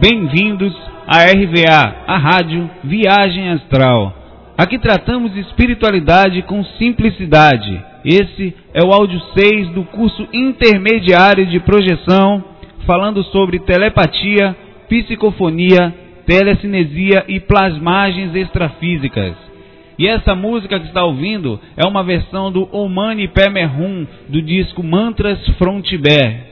Bem-vindos à RVA, a rádio Viagem Astral. Aqui tratamos espiritualidade com simplicidade. Esse é o áudio 6 do curso intermediário de projeção, falando sobre telepatia, psicofonia, telecinesia e plasmagens extrafísicas. E essa música que está ouvindo é uma versão do Omani Pemerhum do disco Mantras Frontibé.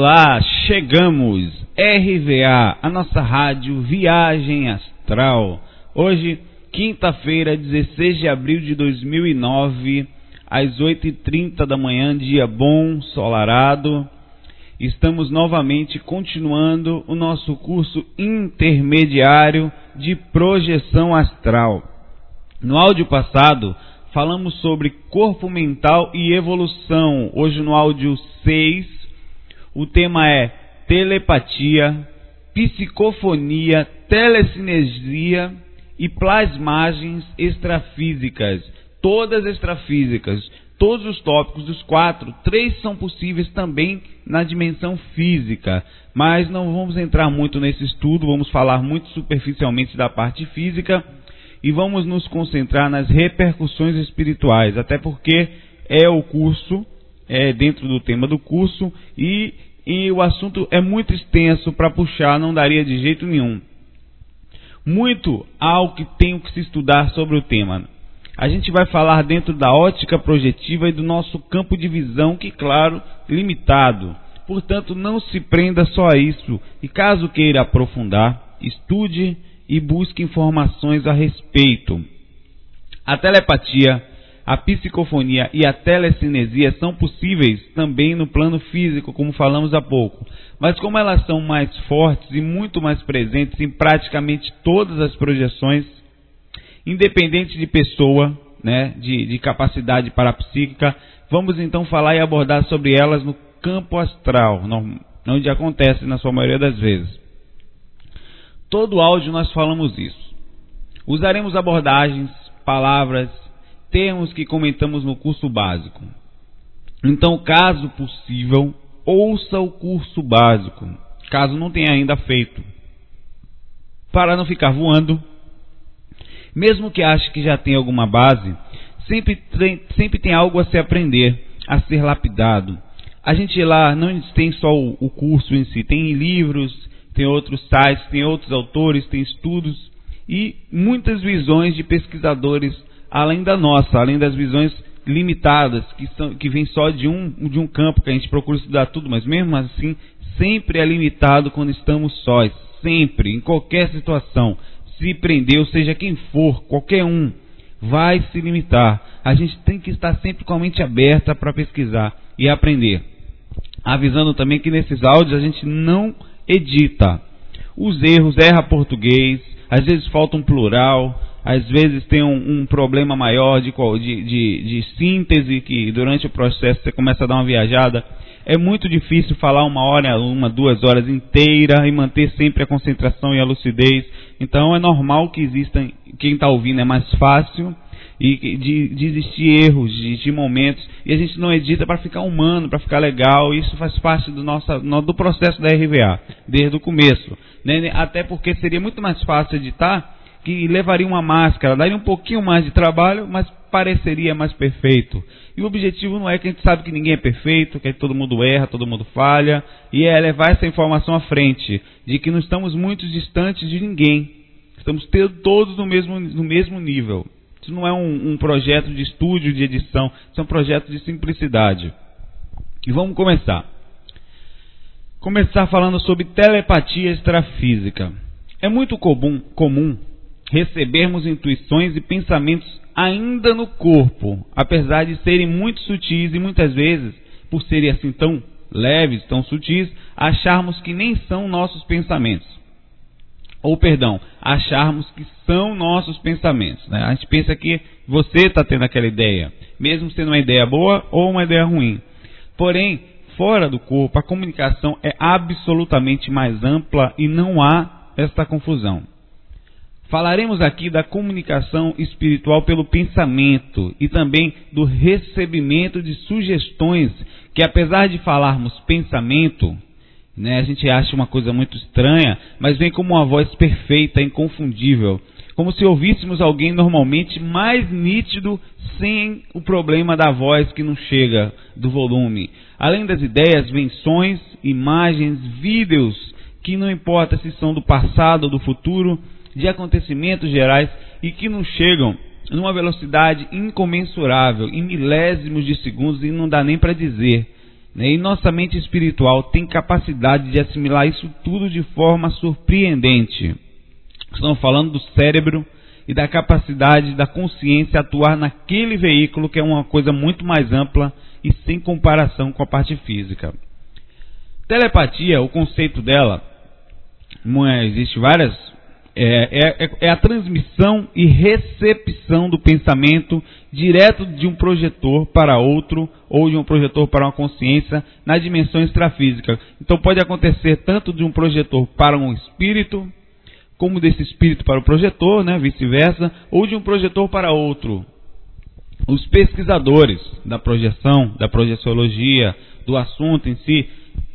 Olá, chegamos! RVA, a nossa rádio Viagem Astral. Hoje, quinta-feira, 16 de abril de 2009, às 8h30 da manhã, dia bom, solarado. Estamos novamente continuando o nosso curso intermediário de projeção astral. No áudio passado, falamos sobre corpo mental e evolução. Hoje, no áudio 6, o tema é telepatia, psicofonia, telecinesia e plasmagens extrafísicas. todas extrafísicas, todos os tópicos dos quatro, três são possíveis também na dimensão física, mas não vamos entrar muito nesse estudo, vamos falar muito superficialmente da parte física e vamos nos concentrar nas repercussões espirituais, até porque é o curso, é dentro do tema do curso e, e o assunto é muito extenso para puxar, não daria de jeito nenhum. Muito algo que tenho que se estudar sobre o tema a gente vai falar dentro da ótica projetiva e do nosso campo de visão, que, claro, limitado. Portanto, não se prenda só a isso e, caso queira aprofundar, estude e busque informações a respeito. A telepatia, a psicofonia e a telecinesia são possíveis também no plano físico, como falamos há pouco. Mas como elas são mais fortes e muito mais presentes em praticamente todas as projeções, independente de pessoa, né, de, de capacidade parapsíquica. Vamos então falar e abordar sobre elas no campo astral, onde acontece na sua maioria das vezes. Todo áudio nós falamos isso. Usaremos abordagens, palavras, termos que comentamos no curso básico. Então, caso possível, ouça o curso básico, caso não tenha ainda feito. Para não ficar voando, mesmo que ache que já tem alguma base, sempre tem, sempre tem algo a se aprender, a ser lapidado. A gente lá não tem só o, o curso em si, tem livros, tem outros sites, tem outros autores, tem estudos e muitas visões de pesquisadores além da nossa, além das visões limitadas que, são, que vêm só de um, de um campo que a gente procura estudar tudo, mas mesmo assim sempre é limitado quando estamos sós, sempre, em qualquer situação se prender, ou seja, quem for, qualquer um, vai se limitar. A gente tem que estar sempre com a mente aberta para pesquisar e aprender. Avisando também que nesses áudios a gente não edita. Os erros, erra português, às vezes falta um plural, às vezes tem um, um problema maior de, de, de, de síntese que durante o processo você começa a dar uma viajada. É muito difícil falar uma hora, uma, duas horas inteira e manter sempre a concentração e a lucidez. Então é normal que existam, quem está ouvindo é mais fácil e de, de existir erros, de, de, momentos, e a gente não edita para ficar humano, para ficar legal, isso faz parte do, nosso, do processo da RVA, desde o começo. Né? Até porque seria muito mais fácil editar, que levaria uma máscara, daria um pouquinho mais de trabalho, mas pareceria mais perfeito. E o objetivo não é que a gente sabe que ninguém é perfeito, que todo mundo erra, todo mundo falha, e é levar essa informação à frente, de que não estamos muito distantes de ninguém. Estamos todos no mesmo, no mesmo nível. Isso não é um, um projeto de estúdio, de edição, isso é um projeto de simplicidade. E vamos começar. Começar falando sobre telepatia extrafísica. É muito comum, comum recebermos intuições e pensamentos ainda no corpo, apesar de serem muito sutis e muitas vezes, por serem assim tão leves, tão sutis, acharmos que nem são nossos pensamentos. Ou, perdão, acharmos que são nossos pensamentos. Né? A gente pensa que você está tendo aquela ideia, mesmo sendo uma ideia boa ou uma ideia ruim. Porém, fora do corpo, a comunicação é absolutamente mais ampla e não há esta confusão. Falaremos aqui da comunicação espiritual pelo pensamento e também do recebimento de sugestões, que apesar de falarmos pensamento, né, a gente acha uma coisa muito estranha, mas vem como uma voz perfeita, inconfundível, como se ouvíssemos alguém normalmente mais nítido sem o problema da voz que não chega do volume. Além das ideias, sons, imagens, vídeos, que não importa se são do passado ou do futuro, de acontecimentos gerais e que nos chegam numa velocidade incomensurável, em milésimos de segundos e não dá nem para dizer. Né? E nossa mente espiritual tem capacidade de assimilar isso tudo de forma surpreendente. Estamos falando do cérebro e da capacidade da consciência atuar naquele veículo que é uma coisa muito mais ampla e sem comparação com a parte física. Telepatia, o conceito dela, existe várias é, é, é, a transmissão e recepção do pensamento direto de um projetor para outro ou de um projetor para uma consciência na dimensão extrafísica. Então pode acontecer tanto de um projetor para um espírito, como desse espírito para o projetor, né, vice-versa, ou de um projetor para outro. os pesquisadores da projeção, da projeciologia, do assunto em si,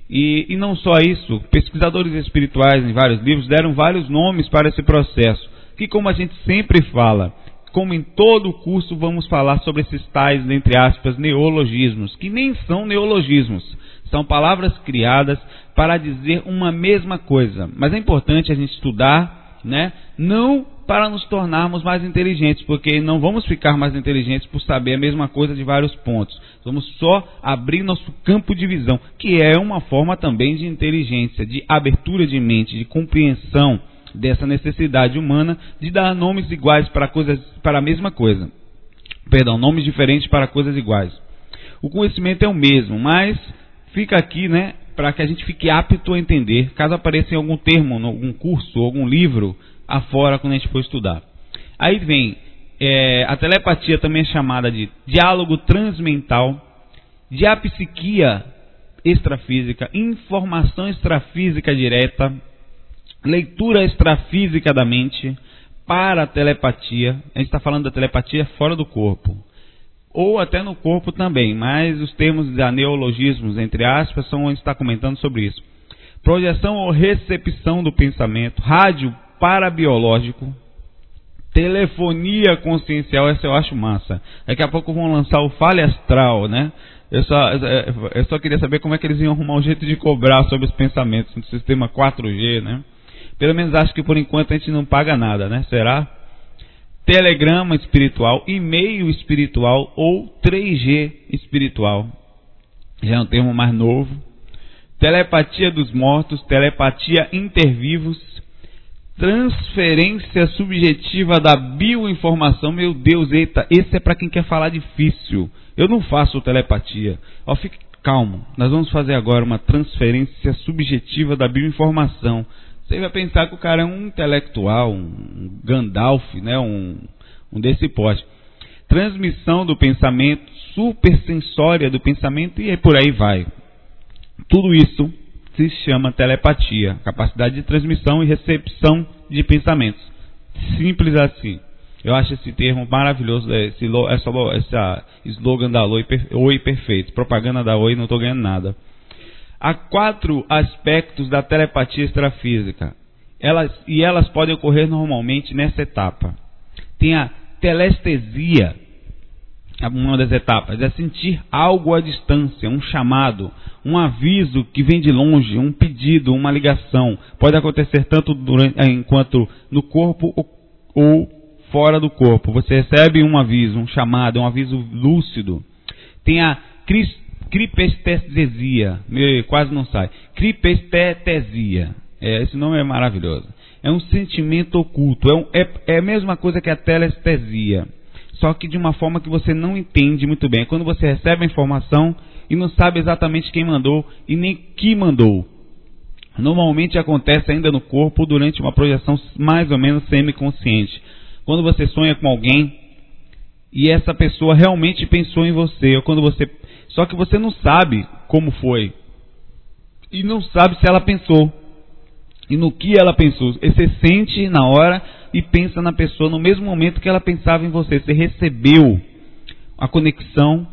e, e, não só isso, pesquisadores espirituais em vários livros deram vários nomes para esse processo, que como a gente sempre fala, como em todo o curso vamos falar sobre esses tais, entre aspas, neologismos, que nem são neologismos, são palavras criadas para dizer uma mesma coisa. Mas é importante a gente estudar, né? Não para nos tornarmos mais inteligentes, porque não vamos ficar mais inteligentes por saber a mesma coisa de vários pontos. Vamos só abrir nosso campo de visão, que é uma forma também de inteligência, de abertura de mente, de compreensão dessa necessidade humana de dar nomes iguais para coisas para a mesma coisa. Perdão, nomes diferentes para coisas iguais. O conhecimento é o mesmo, mas fica aqui, né, para que a gente fique apto a entender, caso apareça em algum termo, em algum curso, algum livro afora quando a gente for estudar. Aí vem é, a telepatia também é chamada de diálogo transmental, diapsiquia extrafísica, informação extrafísica direta, leitura extrafísica da mente, para a telepatia. A gente está falando da telepatia fora do corpo ou até no corpo também, mas os termos da neologismos, entre aspas, são onde está comentando sobre isso. Projeção ou recepção do pensamento, rádio parabiológico, telefonia consciencial, essa eu acho massa. Daqui a pouco vão lançar o fale astral, né? Eu só, eu só queria saber como é que eles iam arrumar um jeito de cobrar sobre os pensamentos no sistema 4G, né? Pelo menos acho que por enquanto a gente não paga nada, né? Será? telegrama espiritual, e-mail espiritual ou 3G espiritual. Já é um termo mais novo. Telepatia dos mortos, telepatia intervivos, transferência subjetiva da bioinformação. Meu Deus, eita, esse é para quem quer falar difícil. Eu não faço telepatia. Ó, fique calmo. Nós vamos fazer agora uma transferência subjetiva da bioinformação. Você vai pensar que o cara é um intelectual, um Gandalf, né? um, um desse porte. Transmissão do pensamento, supersensória do pensamento e por aí vai. Tudo isso se chama telepatia, capacidade de transmissão e recepção de pensamentos. Simples assim. Eu acho esse termo maravilhoso, esse, essa, essa slogan da Oi, Oi perfeito. Propaganda da Oi, não estou ganhando nada. Há quatro aspectos da telepatia extrafísica. Elas, e elas podem ocorrer normalmente nessa etapa. Tem a telestesia, uma das etapas, é sentir algo à distância, um chamado, um aviso que vem de longe, um pedido, uma ligação. Pode acontecer tanto durante, enquanto no corpo ou, ou fora do corpo. Você recebe um aviso, um chamado, um aviso lúcido. Tem a cripestesia, quase não sai. Cripestesia. É, esse nome é maravilhoso. É um sentimento oculto. É, um, é, é, a mesma coisa que a telestesia. Só que de uma forma que você não entende muito bem. Quando você recebe a informação e não sabe exatamente quem mandou e nem que mandou. Normalmente acontece ainda no corpo durante uma projeção mais ou menos semiconsciente. Quando você sonha com alguém e essa pessoa realmente pensou em você, ou quando você só que você não sabe como foi. E não sabe se ela pensou. E no que ela pensou. Você sente na hora e pensa na pessoa no mesmo momento que ela pensava em você. Você recebeu a conexão.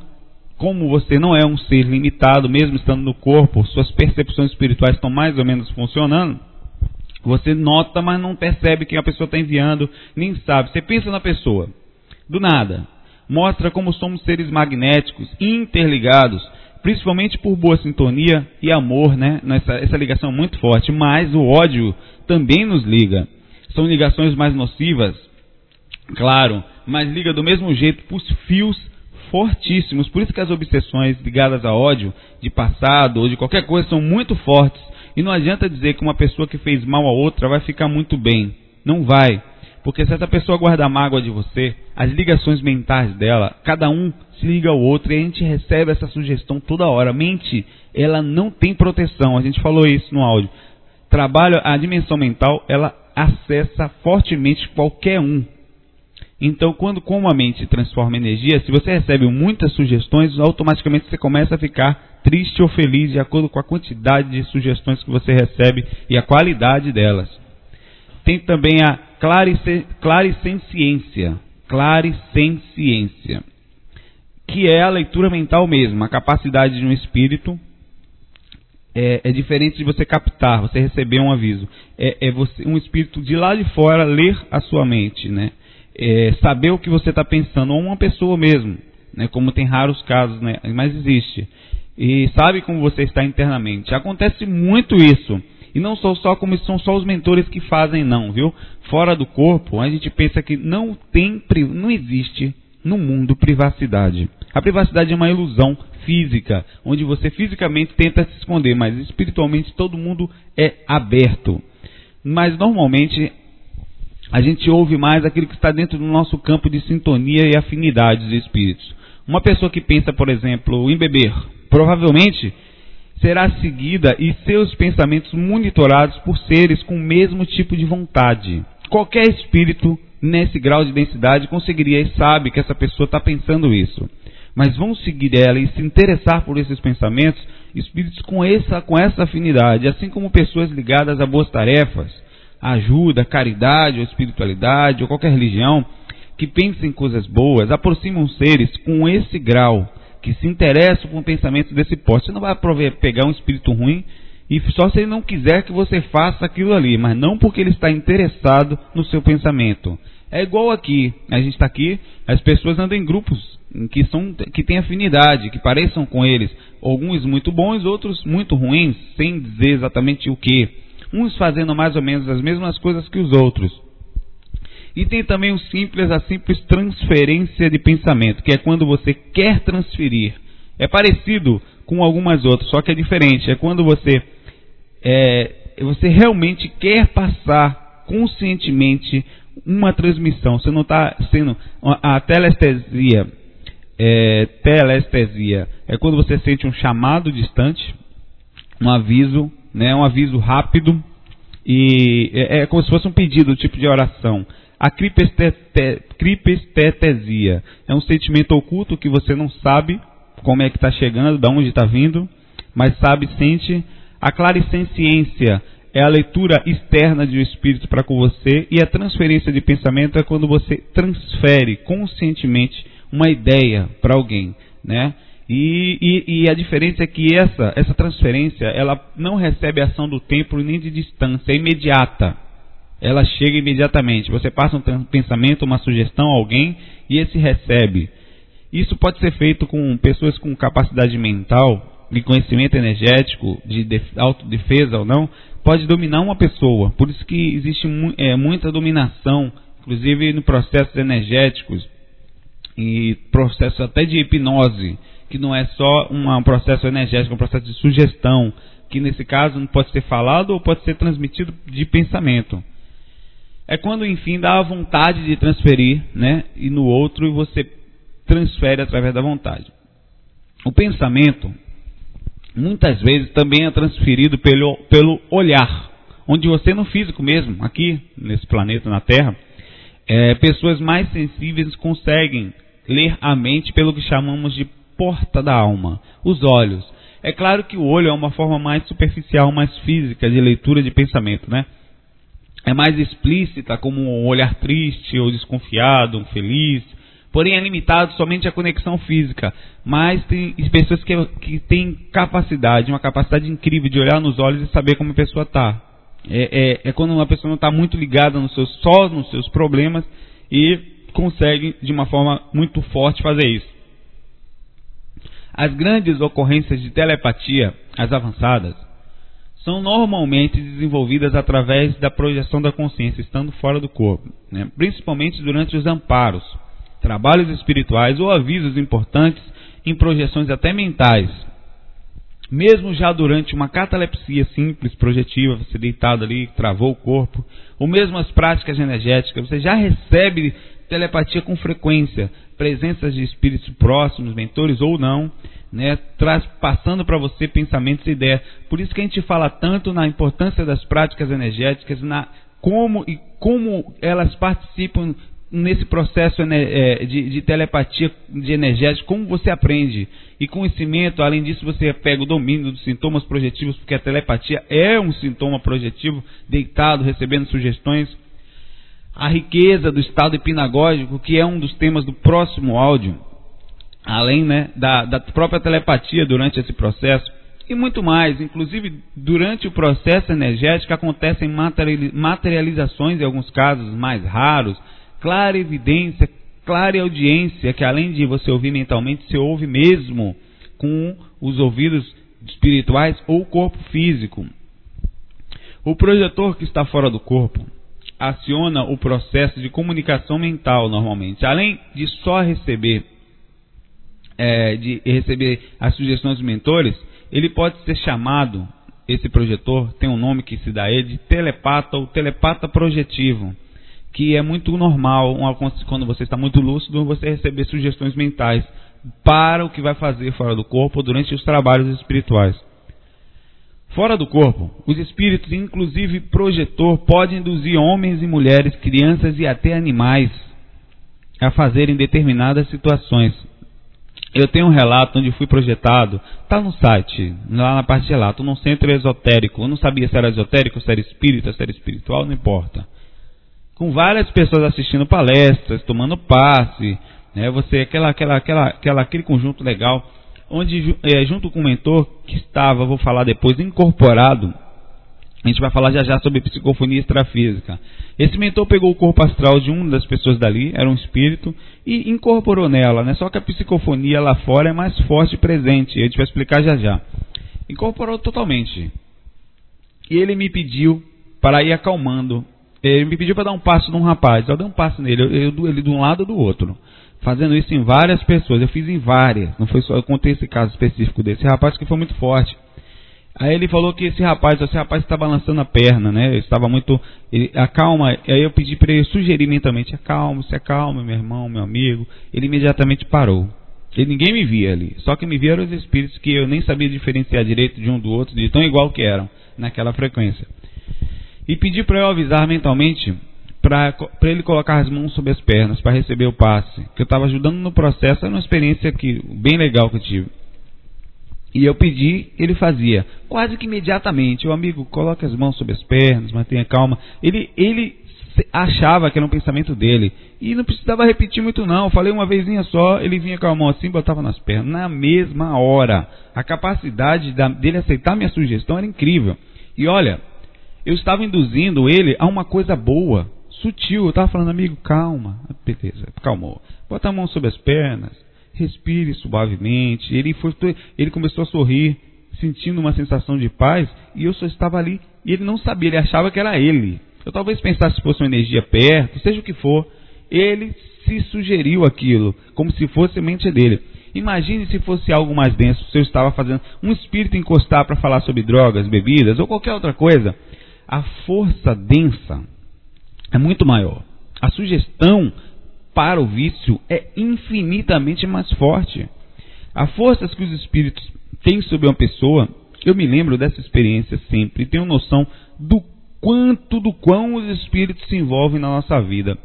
Como você não é um ser limitado, mesmo estando no corpo, suas percepções espirituais estão mais ou menos funcionando. Você nota, mas não percebe quem a pessoa está enviando, nem sabe. Você pensa na pessoa. Do nada mostra como somos seres magnéticos, interligados, principalmente por boa sintonia e amor, né? Nessa, essa ligação é muito forte, mas o ódio também nos liga. São ligações mais nocivas, claro, mas liga do mesmo jeito por fios fortíssimos. Por isso que as obsessões ligadas a ódio de passado ou de qualquer coisa são muito fortes. E não adianta dizer que uma pessoa que fez mal a outra vai ficar muito bem. Não vai. Porque se essa pessoa guarda mágoa de você, as ligações mentais dela, cada um se liga ao outro e a gente recebe essa sugestão toda hora. Mente, ela não tem proteção. A gente falou isso no áudio. Trabalho, a dimensão mental, ela acessa fortemente qualquer um. Então, quando como a mente transforma energia, se você recebe muitas sugestões, automaticamente você começa a ficar triste ou feliz de acordo com a quantidade de sugestões que você recebe e a qualidade delas. Tem também a clarice, claricenciência. Claricenciência. que é a leitura mental mesmo, a capacidade de um espírito é, é, diferente de você captar, você receber um aviso. É, é você, um espírito de lá de fora ler a sua mente, né? É, saber o que você está pensando, ou uma pessoa mesmo, né? Como tem raros casos, né? Mas existe. E sabe como você está internamente. Acontece muito isso. E não são só como são só os mentores que fazem, não, viu? Fora do corpo, a gente pensa que não tem, não existe no mundo privacidade. A privacidade é uma ilusão física, onde você fisicamente tenta se esconder, mas espiritualmente todo mundo é aberto. Mas normalmente a gente ouve mais aquilo que está dentro do nosso campo de sintonia e afinidade dos espíritos. Uma pessoa que pensa, por exemplo, em beber, provavelmente será seguida e seus pensamentos monitorados por seres com o mesmo tipo de vontade. Qualquer espírito nesse grau de densidade conseguiria e sabe que essa pessoa está pensando isso mas vão seguir ela e se interessar por esses pensamentos, espíritos com essa, com essa afinidade, assim como pessoas ligadas a boas tarefas, ajuda, caridade ou espiritualidade ou qualquer religião, que pensem em coisas boas, aproximam seres com esse grau, que se interessam com pensamentos desse porte. Você não vai pegar um espírito ruim e só se ele não quiser que você faça aquilo ali, mas não porque ele está interessado no seu pensamento. É igual aqui, a gente está aqui, as pessoas andam em grupos que, são, que têm afinidade, que pareçam com eles. Alguns muito bons, outros muito ruins, sem dizer exatamente o que. Uns fazendo mais ou menos as mesmas coisas que os outros. E tem também o simples, a simples transferência de pensamento, que é quando você quer transferir. É parecido com algumas outras, só que é diferente. É quando você, é, você realmente quer passar conscientemente uma transmissão. Você não está sendo. A telestesia é, telestesia é quando você sente um chamado distante, um aviso, né, um aviso rápido, e é, é como se fosse um pedido, um tipo de oração. A cripestetesia é um sentimento oculto que você não sabe como é que está chegando, de onde está vindo, mas sabe, sente. A claricenciência é a leitura externa de um espírito para com você, e a transferência de pensamento é quando você transfere conscientemente uma ideia para alguém, né? E, e, e, a diferença é que essa, essa transferência ela não recebe ação do tempo nem de distância, é imediata. Ela chega imediatamente. Você passa um pensamento, uma sugestão a alguém e esse recebe. Isso pode ser feito com pessoas com capacidade mental e conhecimento energético, de autodefesa ou não, pode dominar uma pessoa. Por isso que existe é, muita dominação, inclusive no processos energéticos e processo até de hipnose, que não é só um processo energético, um processo de sugestão, que nesse caso não pode ser falado ou pode ser transmitido de pensamento. É quando, enfim, dá a vontade de transferir, né? E no outro você transfere através da vontade. O pensamento, muitas vezes, também é transferido pelo, pelo olhar, onde você no físico mesmo, aqui nesse planeta, na Terra, é, pessoas mais sensíveis conseguem ler a mente pelo que chamamos de porta da alma, os olhos. É claro que o olho é uma forma mais superficial, mais física de leitura de pensamento, né? É mais explícita, como um olhar triste ou desconfiado, um feliz, porém é limitado somente à conexão física. Mas tem pessoas que, que têm capacidade, uma capacidade incrível de olhar nos olhos e saber como a pessoa está. É, é, é, quando uma pessoa não está muito ligada nos seus, só nos seus problemas e consegue de uma forma muito forte fazer isso. As grandes ocorrências de telepatia, as avançadas, são normalmente desenvolvidas através da projeção da consciência, estando fora do corpo, né? principalmente durante os amparos, trabalhos espirituais ou avisos importantes em projeções até mentais. Mesmo já durante uma catalepsia simples, projetiva, você deitado ali, travou o corpo, ou mesmo as práticas energéticas, você já recebe telepatia com frequência, presenças de espíritos próximos, mentores ou não, né, traz, passando para você pensamentos e ideias. Por isso que a gente fala tanto na importância das práticas energéticas, na como e como elas participam nesse processo é, de, de, telepatia de energética, como você aprende. E conhecimento, além disso, você pega o domínio dos sintomas projetivos, porque a telepatia é um sintoma projetivo, deitado, recebendo sugestões a riqueza do estado hipnagógico, que é um dos temas do próximo áudio, além né, da, da própria telepatia durante esse processo e muito mais. Inclusive, durante o processo energético acontecem materializações, em alguns casos mais raros, clara evidência, clara audiência, que além de você ouvir mentalmente, você ouve mesmo com os ouvidos espirituais ou corpo físico. O projetor que está fora do corpo aciona o processo de comunicação mental normalmente. Além de só receber é, de receber as sugestões dos mentores, ele pode ser chamado, esse projetor tem um nome que se dá a ele, de telepata ou telepata projetivo, que é muito normal quando você está muito lúcido você receber sugestões mentais para o que vai fazer fora do corpo durante os trabalhos espirituais. Fora do corpo, os espíritos, inclusive projetor, podem induzir homens e mulheres, crianças e até animais a fazerem determinadas situações, eu tenho um relato onde fui projetado, está no site, lá na parte de relato, num centro esotérico. Eu não sabia se era esotérico, se era espírita, se era espiritual, não importa. Com várias pessoas assistindo palestras, tomando passe, né, você aquela, aquela, aquela, aquela, aquele conjunto legal, onde é, junto com o mentor que estava, vou falar depois, incorporado a gente vai falar já já sobre psicofonia extrafísica. Esse mentor pegou o corpo astral de uma das pessoas dali, era um espírito, e incorporou nela, né? Só que a psicofonia lá fora é mais forte e presente. A gente vai explicar já já. Incorporou totalmente. E ele me pediu para ir acalmando. Ele me pediu para dar um passo num rapaz. Eu dei um passo nele, eu, eu, ele de um lado ou do outro. Fazendo isso em várias pessoas. Eu fiz em várias. Não foi só, eu contei esse caso específico desse rapaz que foi muito forte. Aí ele falou que esse rapaz, esse rapaz está balançando a perna, né? Eu estava muito. Ele, acalma. Aí eu pedi para ele sugerir mentalmente: acalma, se acalma, meu irmão, meu amigo. Ele imediatamente parou. Ele, ninguém me via ali. Só que me vieram os espíritos que eu nem sabia diferenciar direito de um do outro, de tão igual que eram naquela frequência. E pedi para eu avisar mentalmente para ele colocar as mãos sobre as pernas para receber o passe. Que eu estava ajudando no processo, era uma experiência que, bem legal que eu tive. E eu pedi, ele fazia. Quase que imediatamente. O amigo, coloque as mãos sobre as pernas, mantenha calma. Ele, ele achava que era um pensamento dele. E não precisava repetir muito não. Eu falei uma vezinha só, ele vinha com a mão assim, botava nas pernas. Na mesma hora. A capacidade da, dele aceitar minha sugestão era incrível. E olha, eu estava induzindo ele a uma coisa boa, sutil. Eu estava falando, amigo, calma. Beleza, calmou. Bota a mão sobre as pernas respire suavemente. Ele, foi, ele começou a sorrir, sentindo uma sensação de paz, e eu só estava ali. E ele não sabia, ele achava que era ele. Eu talvez pensasse se fosse uma energia perto, seja o que for. Ele se sugeriu aquilo, como se fosse mente dele. Imagine se fosse algo mais denso, se eu estava fazendo um espírito encostar para falar sobre drogas, bebidas ou qualquer outra coisa. A força densa é muito maior. A sugestão para o vício é infinitamente mais forte. A força que os espíritos têm sobre uma pessoa, eu me lembro dessa experiência sempre e tenho noção do quanto, do quão os espíritos se envolvem na nossa vida.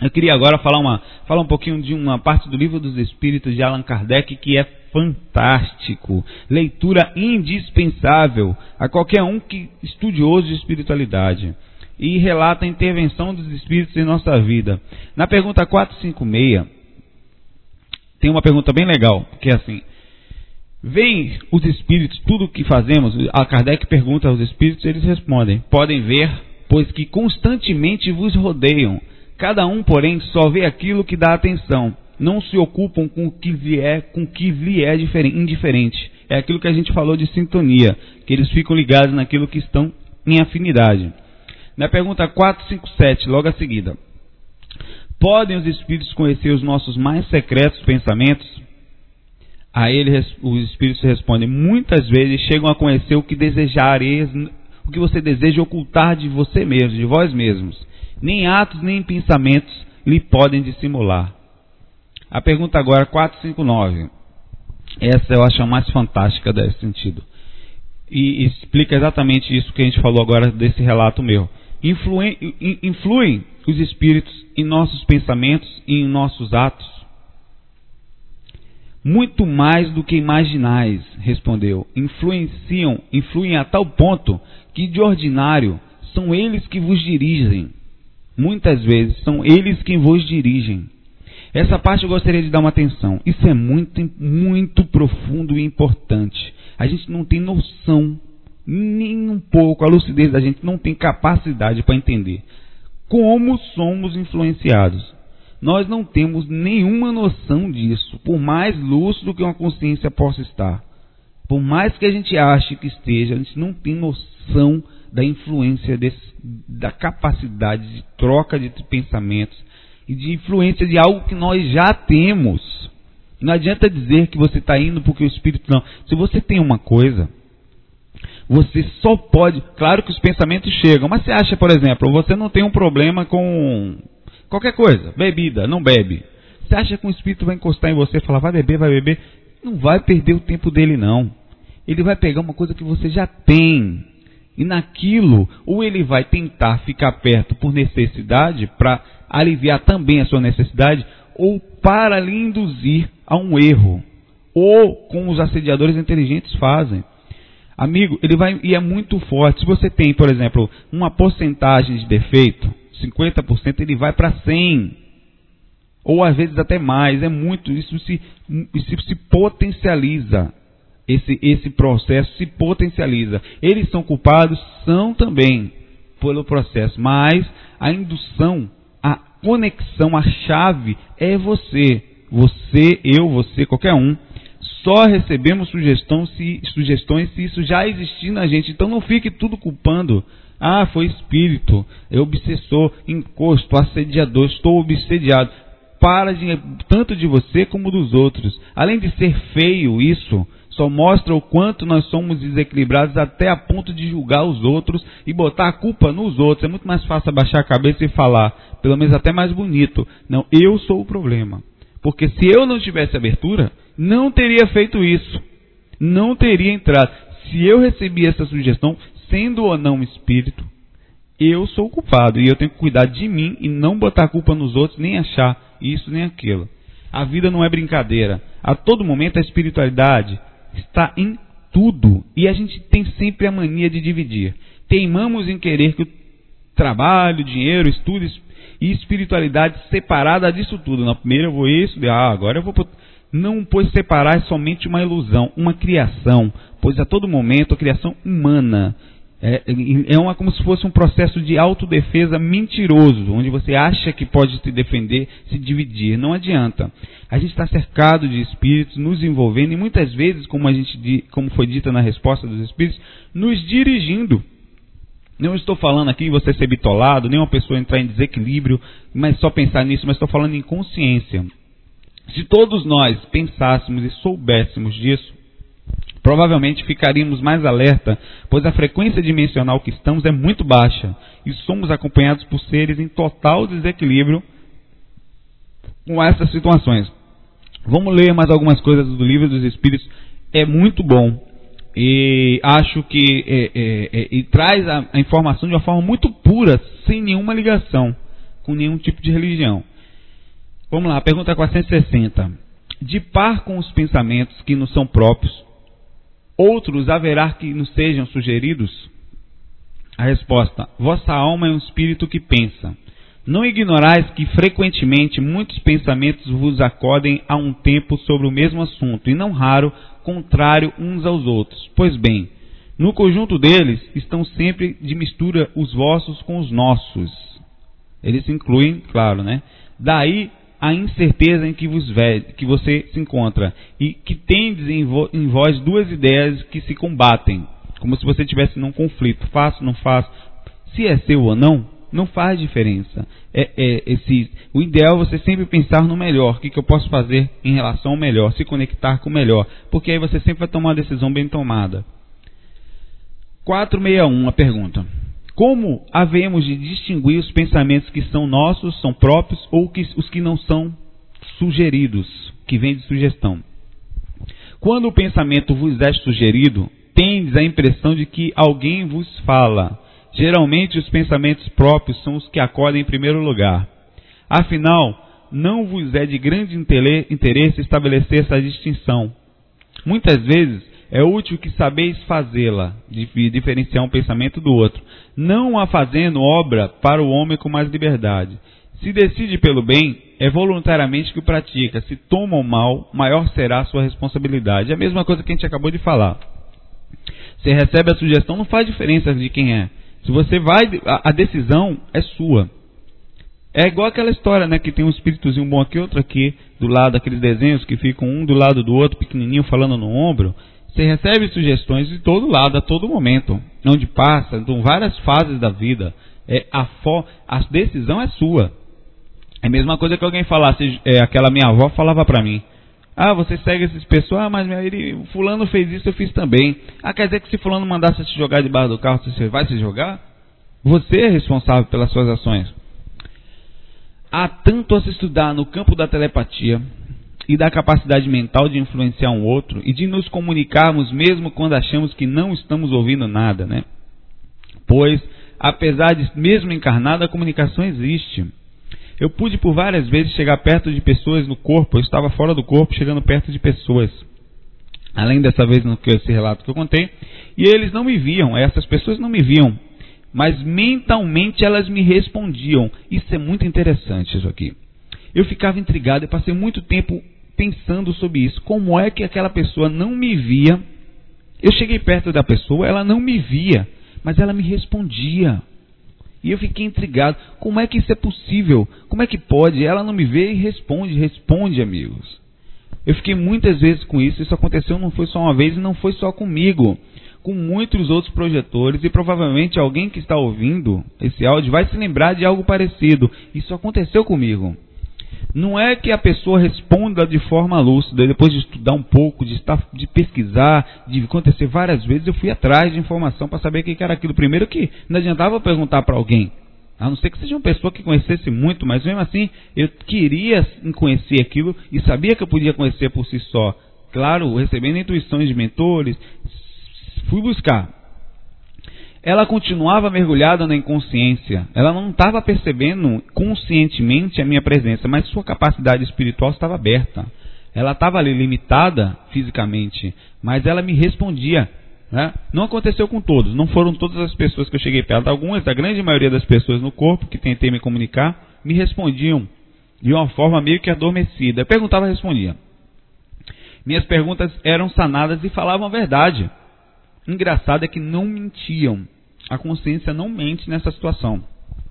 Eu queria agora falar, uma, falar um pouquinho de uma parte do livro dos Espíritos de Allan Kardec que é fantástico, leitura indispensável a qualquer um que estudioso de espiritualidade e relata a intervenção dos espíritos em nossa vida. Na pergunta 456, tem uma pergunta bem legal, que é assim: Vêm os espíritos tudo o que fazemos? A Kardec pergunta aos espíritos, eles respondem: Podem ver, pois que constantemente vos rodeiam. Cada um, porém, só vê aquilo que dá atenção. Não se ocupam com o que vier, com o que lhe é indiferente. É aquilo que a gente falou de sintonia, que eles ficam ligados naquilo que estão em afinidade. Na pergunta 457, logo a seguida. Podem os espíritos conhecer os nossos mais secretos pensamentos? A ele os espíritos respondem: muitas vezes chegam a conhecer o que desejareis, o que você deseja ocultar de você mesmo, de vós mesmos. Nem atos nem pensamentos lhe podem dissimular. A pergunta agora 459. Essa eu acho a mais fantástica desse sentido. E explica exatamente isso que a gente falou agora desse relato meu influem, influem os espíritos em nossos pensamentos e em nossos atos? Muito mais do que imaginais, respondeu. Influenciam, influem a tal ponto que de ordinário são eles que vos dirigem. Muitas vezes são eles quem vos dirigem. Essa parte eu gostaria de dar uma atenção. Isso é muito, muito profundo e importante. A gente não tem noção, nem um pouco, a lucidez da gente não tem capacidade para entender como somos influenciados. Nós não temos nenhuma noção disso, por mais lúcido que uma consciência possa estar. Por mais que a gente ache que esteja, a gente não tem noção da influência, desse, da capacidade de troca de pensamentos e de influência de algo que nós já temos. Não adianta dizer que você está indo porque o Espírito não. Se você tem uma coisa, você só pode. Claro que os pensamentos chegam, mas você acha, por exemplo, você não tem um problema com qualquer coisa, bebida, não bebe. Você acha que o Espírito vai encostar em você e falar, vai beber, vai beber? Não vai perder o tempo dele, não. Ele vai pegar uma coisa que você já tem. E naquilo, ou ele vai tentar ficar perto por necessidade, para aliviar também a sua necessidade, ou para lhe induzir a um erro. Ou como os assediadores inteligentes fazem. Amigo, ele vai e é muito forte. Se você tem, por exemplo, uma porcentagem de defeito, 50%, ele vai para 100. Ou às vezes até mais. É muito, isso se, se potencializa. Esse, esse processo se potencializa. Eles são culpados? São também pelo processo. Mas a indução conexão, a chave é você. Você, eu, você, qualquer um. Só recebemos sugestão se, sugestões se isso já existir na gente. Então não fique tudo culpando. Ah, foi espírito, é obsessor, encosto, assediador, estou obsediado. Para de, tanto de você como dos outros. Além de ser feio isso, só mostra o quanto nós somos desequilibrados até a ponto de julgar os outros e botar a culpa nos outros. É muito mais fácil abaixar a cabeça e falar, pelo menos até mais bonito. Não, eu sou o problema. Porque se eu não tivesse abertura, não teria feito isso. Não teria entrado. Se eu recebi essa sugestão, sendo ou não espírito, eu sou o culpado e eu tenho que cuidar de mim e não botar a culpa nos outros, nem achar isso nem aquilo. A vida não é brincadeira. A todo momento a espiritualidade está em tudo e a gente tem sempre a mania de dividir. Teimamos em querer que o trabalho, dinheiro, estudo e espiritualidade separada disso tudo. Na primeira eu vou isso, ah, agora eu vou. Não, pois separar somente uma ilusão, uma criação, pois a todo momento a criação humana é, é uma, como se fosse um processo de autodefesa mentiroso, onde você acha que pode se defender, se dividir. Não adianta. A gente está cercado de espíritos nos envolvendo e muitas vezes, como, a gente, como foi dita na resposta dos espíritos, nos dirigindo. Não estou falando aqui você ser bitolado, nem uma pessoa entrar em desequilíbrio, mas só pensar nisso, mas estou falando em consciência. Se todos nós pensássemos e soubéssemos disso, provavelmente ficaríamos mais alerta, pois a frequência dimensional que estamos é muito baixa e somos acompanhados por seres em total desequilíbrio com essas situações. Vamos ler mais algumas coisas do livro dos Espíritos, é muito bom e acho que é, é, é, e traz a, a informação de uma forma muito pura, sem nenhuma ligação com nenhum tipo de religião. Vamos lá, pergunta 460. De par com os pensamentos que nos são próprios, outros haverá que nos sejam sugeridos? A resposta: Vossa alma é um espírito que pensa. Não ignorais que frequentemente muitos pensamentos vos acodem a um tempo sobre o mesmo assunto, e não raro contrário uns aos outros. Pois bem, no conjunto deles estão sempre de mistura os vossos com os nossos. Eles incluem, claro, né? Daí a incerteza em que, vos que você se encontra e que tendes em, vo, em vós duas ideias que se combatem, como se você estivesse num conflito, faço, não faço, se é seu ou não, não faz diferença. É, é, esse, o ideal é você sempre pensar no melhor, o que, que eu posso fazer em relação ao melhor, se conectar com o melhor, porque aí você sempre vai tomar uma decisão bem tomada. 461, a pergunta. Como havemos de distinguir os pensamentos que são nossos, são próprios, ou que, os que não são sugeridos, que vêm de sugestão? Quando o pensamento vos é sugerido, tendes a impressão de que alguém vos fala. Geralmente os pensamentos próprios são os que acordam em primeiro lugar. Afinal, não vos é de grande interesse estabelecer essa distinção. Muitas vezes é útil que sabeis fazê-la, diferenciar um pensamento do outro, não a fazendo obra para o homem com mais liberdade. Se decide pelo bem, é voluntariamente que o pratica. Se toma o mal, maior será a sua responsabilidade. É a mesma coisa que a gente acabou de falar. Você recebe a sugestão, não faz diferença de quem é. Se você vai, a, decisão é sua. É igual aquela história, né? Que tem um espíritozinho bom aqui, outro aqui, do lado, aqueles desenhos que ficam um do lado do outro, pequenininho, falando no ombro. Você recebe sugestões de todo lado, a todo momento. Onde passa, então várias fases da vida. É, a, fo, a decisão é sua. É a mesma coisa que alguém falasse, é, aquela minha avó falava para mim. Ah, você segue esses pessoas, ah, mas ele, fulano fez isso, eu fiz também. Ah, quer dizer que se fulano mandasse se jogar debaixo do carro, você vai se jogar? Você é responsável pelas suas ações. Há tanto a se estudar no campo da telepatia e da capacidade mental de influenciar um outro e de nos comunicarmos mesmo quando achamos que não estamos ouvindo nada, né? Pois, apesar de mesmo encarnada, a comunicação existe. Eu pude por várias vezes chegar perto de pessoas no corpo, eu estava fora do corpo, chegando perto de pessoas. Além dessa vez no que esse relato que eu contei, e eles não me viam, essas pessoas não me viam, mas mentalmente elas me respondiam. Isso é muito interessante isso aqui. Eu ficava intrigado e passei muito tempo pensando sobre isso. Como é que aquela pessoa não me via? Eu cheguei perto da pessoa, ela não me via, mas ela me respondia. E eu fiquei intrigado. Como é que isso é possível? Como é que pode? Ela não me vê e responde, responde, amigos. Eu fiquei muitas vezes com isso. Isso aconteceu não foi só uma vez e não foi só comigo. Com muitos outros projetores e provavelmente alguém que está ouvindo esse áudio vai se lembrar de algo parecido. Isso aconteceu comigo. Não é que a pessoa responda de forma lúcida, depois de estudar um pouco, de, estar, de pesquisar, de acontecer várias vezes, eu fui atrás de informação para saber o que era aquilo. Primeiro que não adiantava perguntar para alguém, a não ser que seja uma pessoa que conhecesse muito, mas mesmo assim eu queria conhecer aquilo e sabia que eu podia conhecer por si só. Claro, recebendo intuições de mentores, fui buscar ela continuava mergulhada na inconsciência. Ela não estava percebendo conscientemente a minha presença, mas sua capacidade espiritual estava aberta. Ela estava ali limitada fisicamente, mas ela me respondia. Né? Não aconteceu com todos, não foram todas as pessoas que eu cheguei perto. Algumas, a grande maioria das pessoas no corpo que tentei me comunicar, me respondiam de uma forma meio que adormecida. Eu perguntava e respondia. Minhas perguntas eram sanadas e falavam a verdade. Engraçado é que não mentiam. A consciência não mente nessa situação.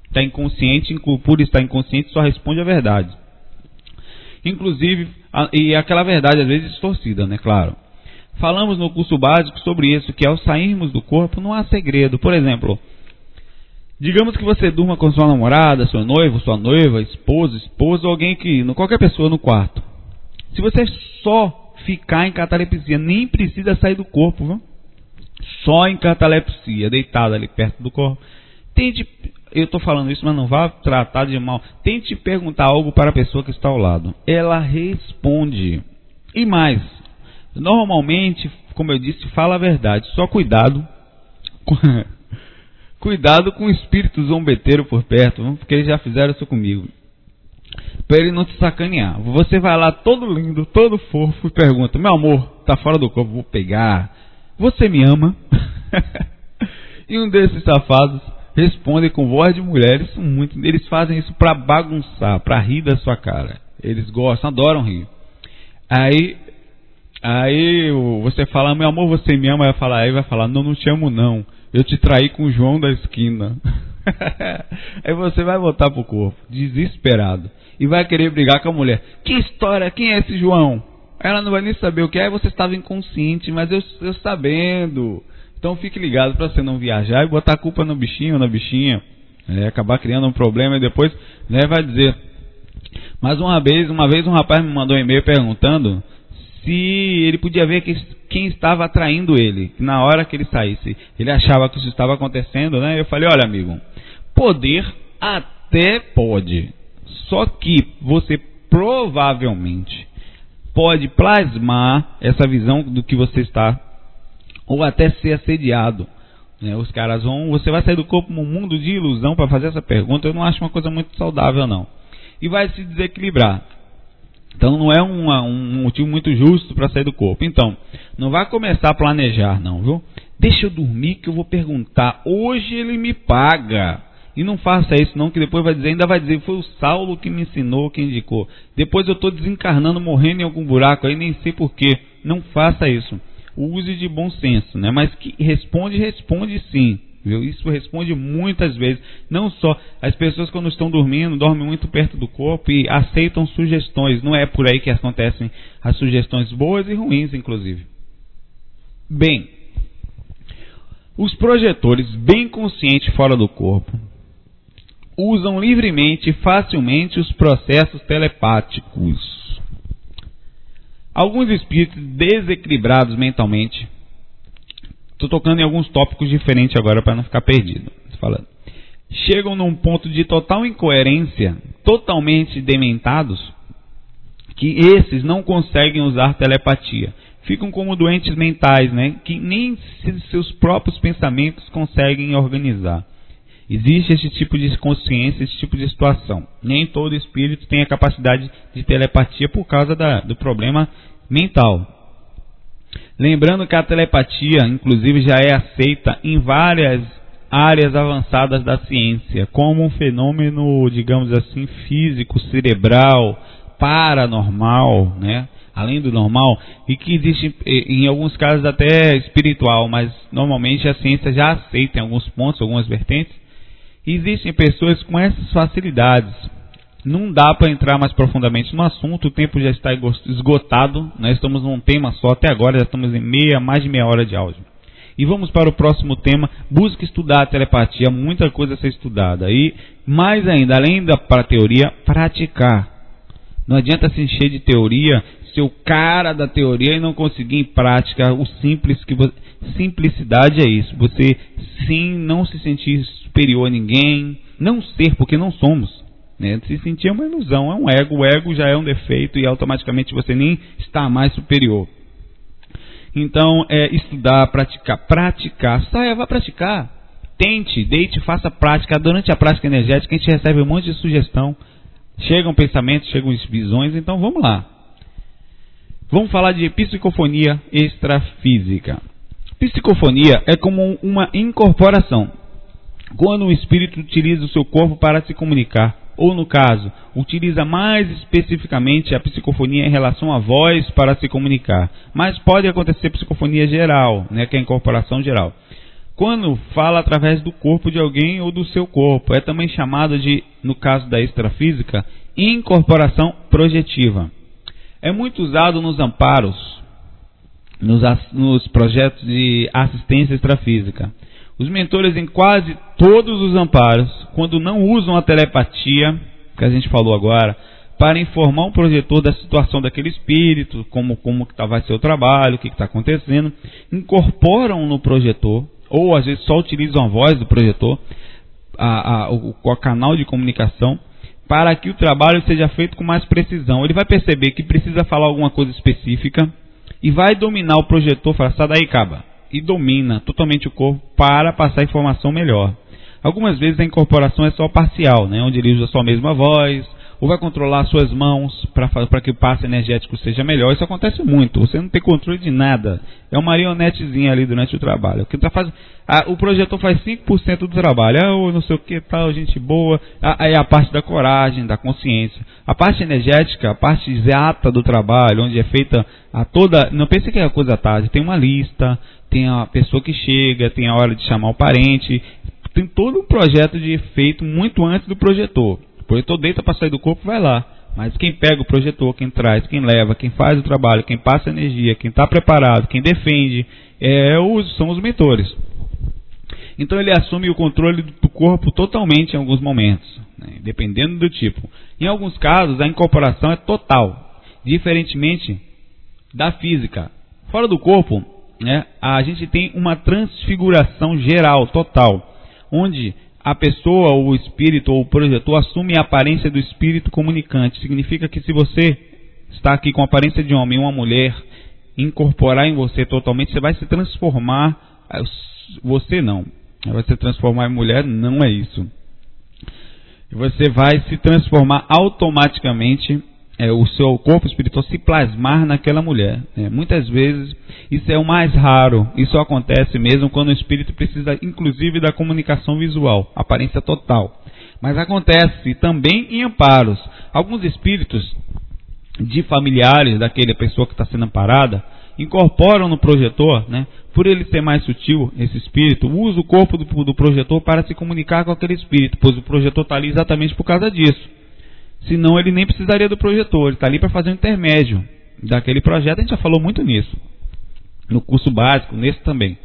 Está inconsciente, por estar inconsciente, só responde a verdade. Inclusive, a, e aquela verdade às vezes distorcida, né? Claro. Falamos no curso básico sobre isso, que ao sairmos do corpo não há segredo. Por exemplo, digamos que você durma com sua namorada, seu noivo, sua noiva, esposa ou alguém que, qualquer pessoa no quarto. Se você só ficar em catalepsia, nem precisa sair do corpo, viu? Só em catalepsia, deitado ali perto do corpo. Tente, eu estou falando isso, mas não vá tratar de mal. Tente perguntar algo para a pessoa que está ao lado. Ela responde. E mais, normalmente, como eu disse, fala a verdade. Só cuidado. cuidado com o espírito zombeteiro por perto, porque eles já fizeram isso comigo. Para ele não te sacanear. Você vai lá todo lindo, todo fofo e pergunta: Meu amor, tá fora do corpo, vou pegar você me ama? e um desses safados responde com voz de mulher. Eles, muito, eles fazem isso para bagunçar, para rir da sua cara. Eles gostam, adoram rir. Aí, aí você fala, meu amor, você me ama? Falar, aí vai falar, não, não te amo não. Eu te traí com o João da esquina. aí você vai voltar pro corpo, desesperado, e vai querer brigar com a mulher. Que história? Quem é esse João? Ela não vai nem saber o que é, você estava inconsciente, mas eu, eu sabendo. Então fique ligado para você não viajar e botar a culpa no bichinho ou na bichinha. É, acabar criando um problema e depois né, vai dizer. Mas uma vez, uma vez um rapaz me mandou um e-mail perguntando se ele podia ver que, quem estava atraindo ele na hora que ele saísse. Ele achava que isso estava acontecendo, né? Eu falei, olha amigo, poder até pode. Só que você provavelmente pode plasmar essa visão do que você está, ou até ser assediado. Né? Os caras vão, você vai sair do corpo num mundo de ilusão para fazer essa pergunta. Eu não acho uma coisa muito saudável, não. E vai se desequilibrar. Então não é uma, um motivo muito justo para sair do corpo. Então, não vai começar a planejar, não, viu? Deixa eu dormir que eu vou perguntar. Hoje ele me paga. E não faça isso não, que depois vai dizer, ainda vai dizer, foi o Saulo que me ensinou, que indicou. Depois eu estou desencarnando, morrendo em algum buraco aí, nem sei porquê. Não faça isso. Use de bom senso, né? Mas que responde, responde sim. Viu? Isso responde muitas vezes. Não só as pessoas quando estão dormindo, dormem muito perto do corpo e aceitam sugestões. Não é por aí que acontecem as sugestões boas e ruins, inclusive. Bem, os projetores bem conscientes fora do corpo usam livremente e facilmente os processos telepáticos. Alguns espíritos desequilibrados mentalmente Estou tocando em alguns tópicos diferentes agora para não ficar perdido. Falando. Chegam num ponto de total incoerência, totalmente dementados, que esses não conseguem usar telepatia. Ficam como doentes mentais, né? que nem seus próprios pensamentos conseguem organizar. Existe esse tipo de consciência, esse tipo de situação. Nem todo espírito tem a capacidade de telepatia por causa da, do problema mental. Lembrando que a telepatia, inclusive, já é aceita em várias áreas avançadas da ciência, como um fenômeno, digamos assim, físico, cerebral, paranormal, né? além do normal, e que existe em alguns casos até espiritual, mas normalmente a ciência já aceita em alguns pontos, algumas vertentes. Existem pessoas com essas facilidades, não dá para entrar mais profundamente no assunto, o tempo já está esgotado. Nós estamos num tema só até agora, já estamos em meia, mais de meia hora de áudio. E vamos para o próximo tema. Busque estudar a telepatia, muita coisa a ser estudada. E mais ainda, além da teoria, praticar. Não adianta se encher de teoria, ser o cara da teoria e não conseguir em prática o simples que você, simplicidade é isso. Você sim não se sentir superior a ninguém, não ser porque não somos. Né? Se sentir é uma ilusão, é um ego. O ego já é um defeito e automaticamente você nem está mais superior. Então, é estudar, praticar. Praticar. Saia, vá praticar. Tente, deite, faça prática. Durante a prática energética, a gente recebe um monte de sugestão. Chegam pensamentos, chegam visões. Então, vamos lá. Vamos falar de psicofonia extrafísica. Psicofonia é como uma incorporação. Quando o espírito utiliza o seu corpo para se comunicar ou no caso, utiliza mais especificamente a psicofonia em relação à voz para se comunicar. Mas pode acontecer psicofonia geral, né, que é a incorporação geral. Quando fala através do corpo de alguém ou do seu corpo, é também chamado de, no caso da extrafísica, incorporação projetiva. É muito usado nos amparos, nos, nos projetos de assistência extrafísica. Os mentores em quase todos os amparos, quando não usam a telepatia, que a gente falou agora, para informar o projetor da situação daquele espírito, como, como que tá, vai ser o trabalho, o que está acontecendo, incorporam no projetor, ou às vezes só utilizam a voz do projetor, a, a, o, o canal de comunicação, para que o trabalho seja feito com mais precisão. Ele vai perceber que precisa falar alguma coisa específica e vai dominar o projetor, falar, sai daí, caba e domina totalmente o corpo para passar informação melhor. Algumas vezes a incorporação é só parcial, né, onde ele usa só a mesma voz, ou vai controlar suas mãos para que o passe energético seja melhor. Isso acontece muito. Você não tem controle de nada. É uma marionetezinha ali durante o trabalho. O, tá faz... ah, o projetor faz 5% do trabalho. Ah, ou não sei o que, tal, gente boa. Aí ah, a parte da coragem, da consciência. A parte energética, a parte exata do trabalho, onde é feita a toda. Não pense que é a coisa tarde. Tem uma lista, tem a pessoa que chega, tem a hora de chamar o parente. Tem todo um projeto de efeito muito antes do projetor projetor deita para sair do corpo, vai lá. Mas quem pega o projetor, quem traz, quem leva, quem faz o trabalho, quem passa energia, quem está preparado, quem defende, é, os, são os mentores. Então ele assume o controle do corpo totalmente em alguns momentos, né, dependendo do tipo. Em alguns casos, a incorporação é total, diferentemente da física. Fora do corpo, né, a gente tem uma transfiguração geral, total, onde a pessoa, ou o espírito, ou o projetor assume a aparência do espírito comunicante. Significa que se você está aqui com a aparência de homem e uma mulher, incorporar em você totalmente, você vai se transformar. Você não. Vai se transformar em mulher, não é isso. Você vai se transformar automaticamente é, o seu corpo espiritual se plasmar naquela mulher. Né? Muitas vezes isso é o mais raro. Isso acontece mesmo quando o espírito precisa, inclusive, da comunicação visual, aparência total. Mas acontece também em amparos. Alguns espíritos de familiares daquela pessoa que está sendo amparada incorporam no projetor, né? por ele ser mais sutil, esse espírito, usa o corpo do, do projetor para se comunicar com aquele espírito, pois o projetor está ali exatamente por causa disso. Senão ele nem precisaria do projetor, ele está ali para fazer um intermédio daquele projeto. A gente já falou muito nisso. No curso básico, nesse também.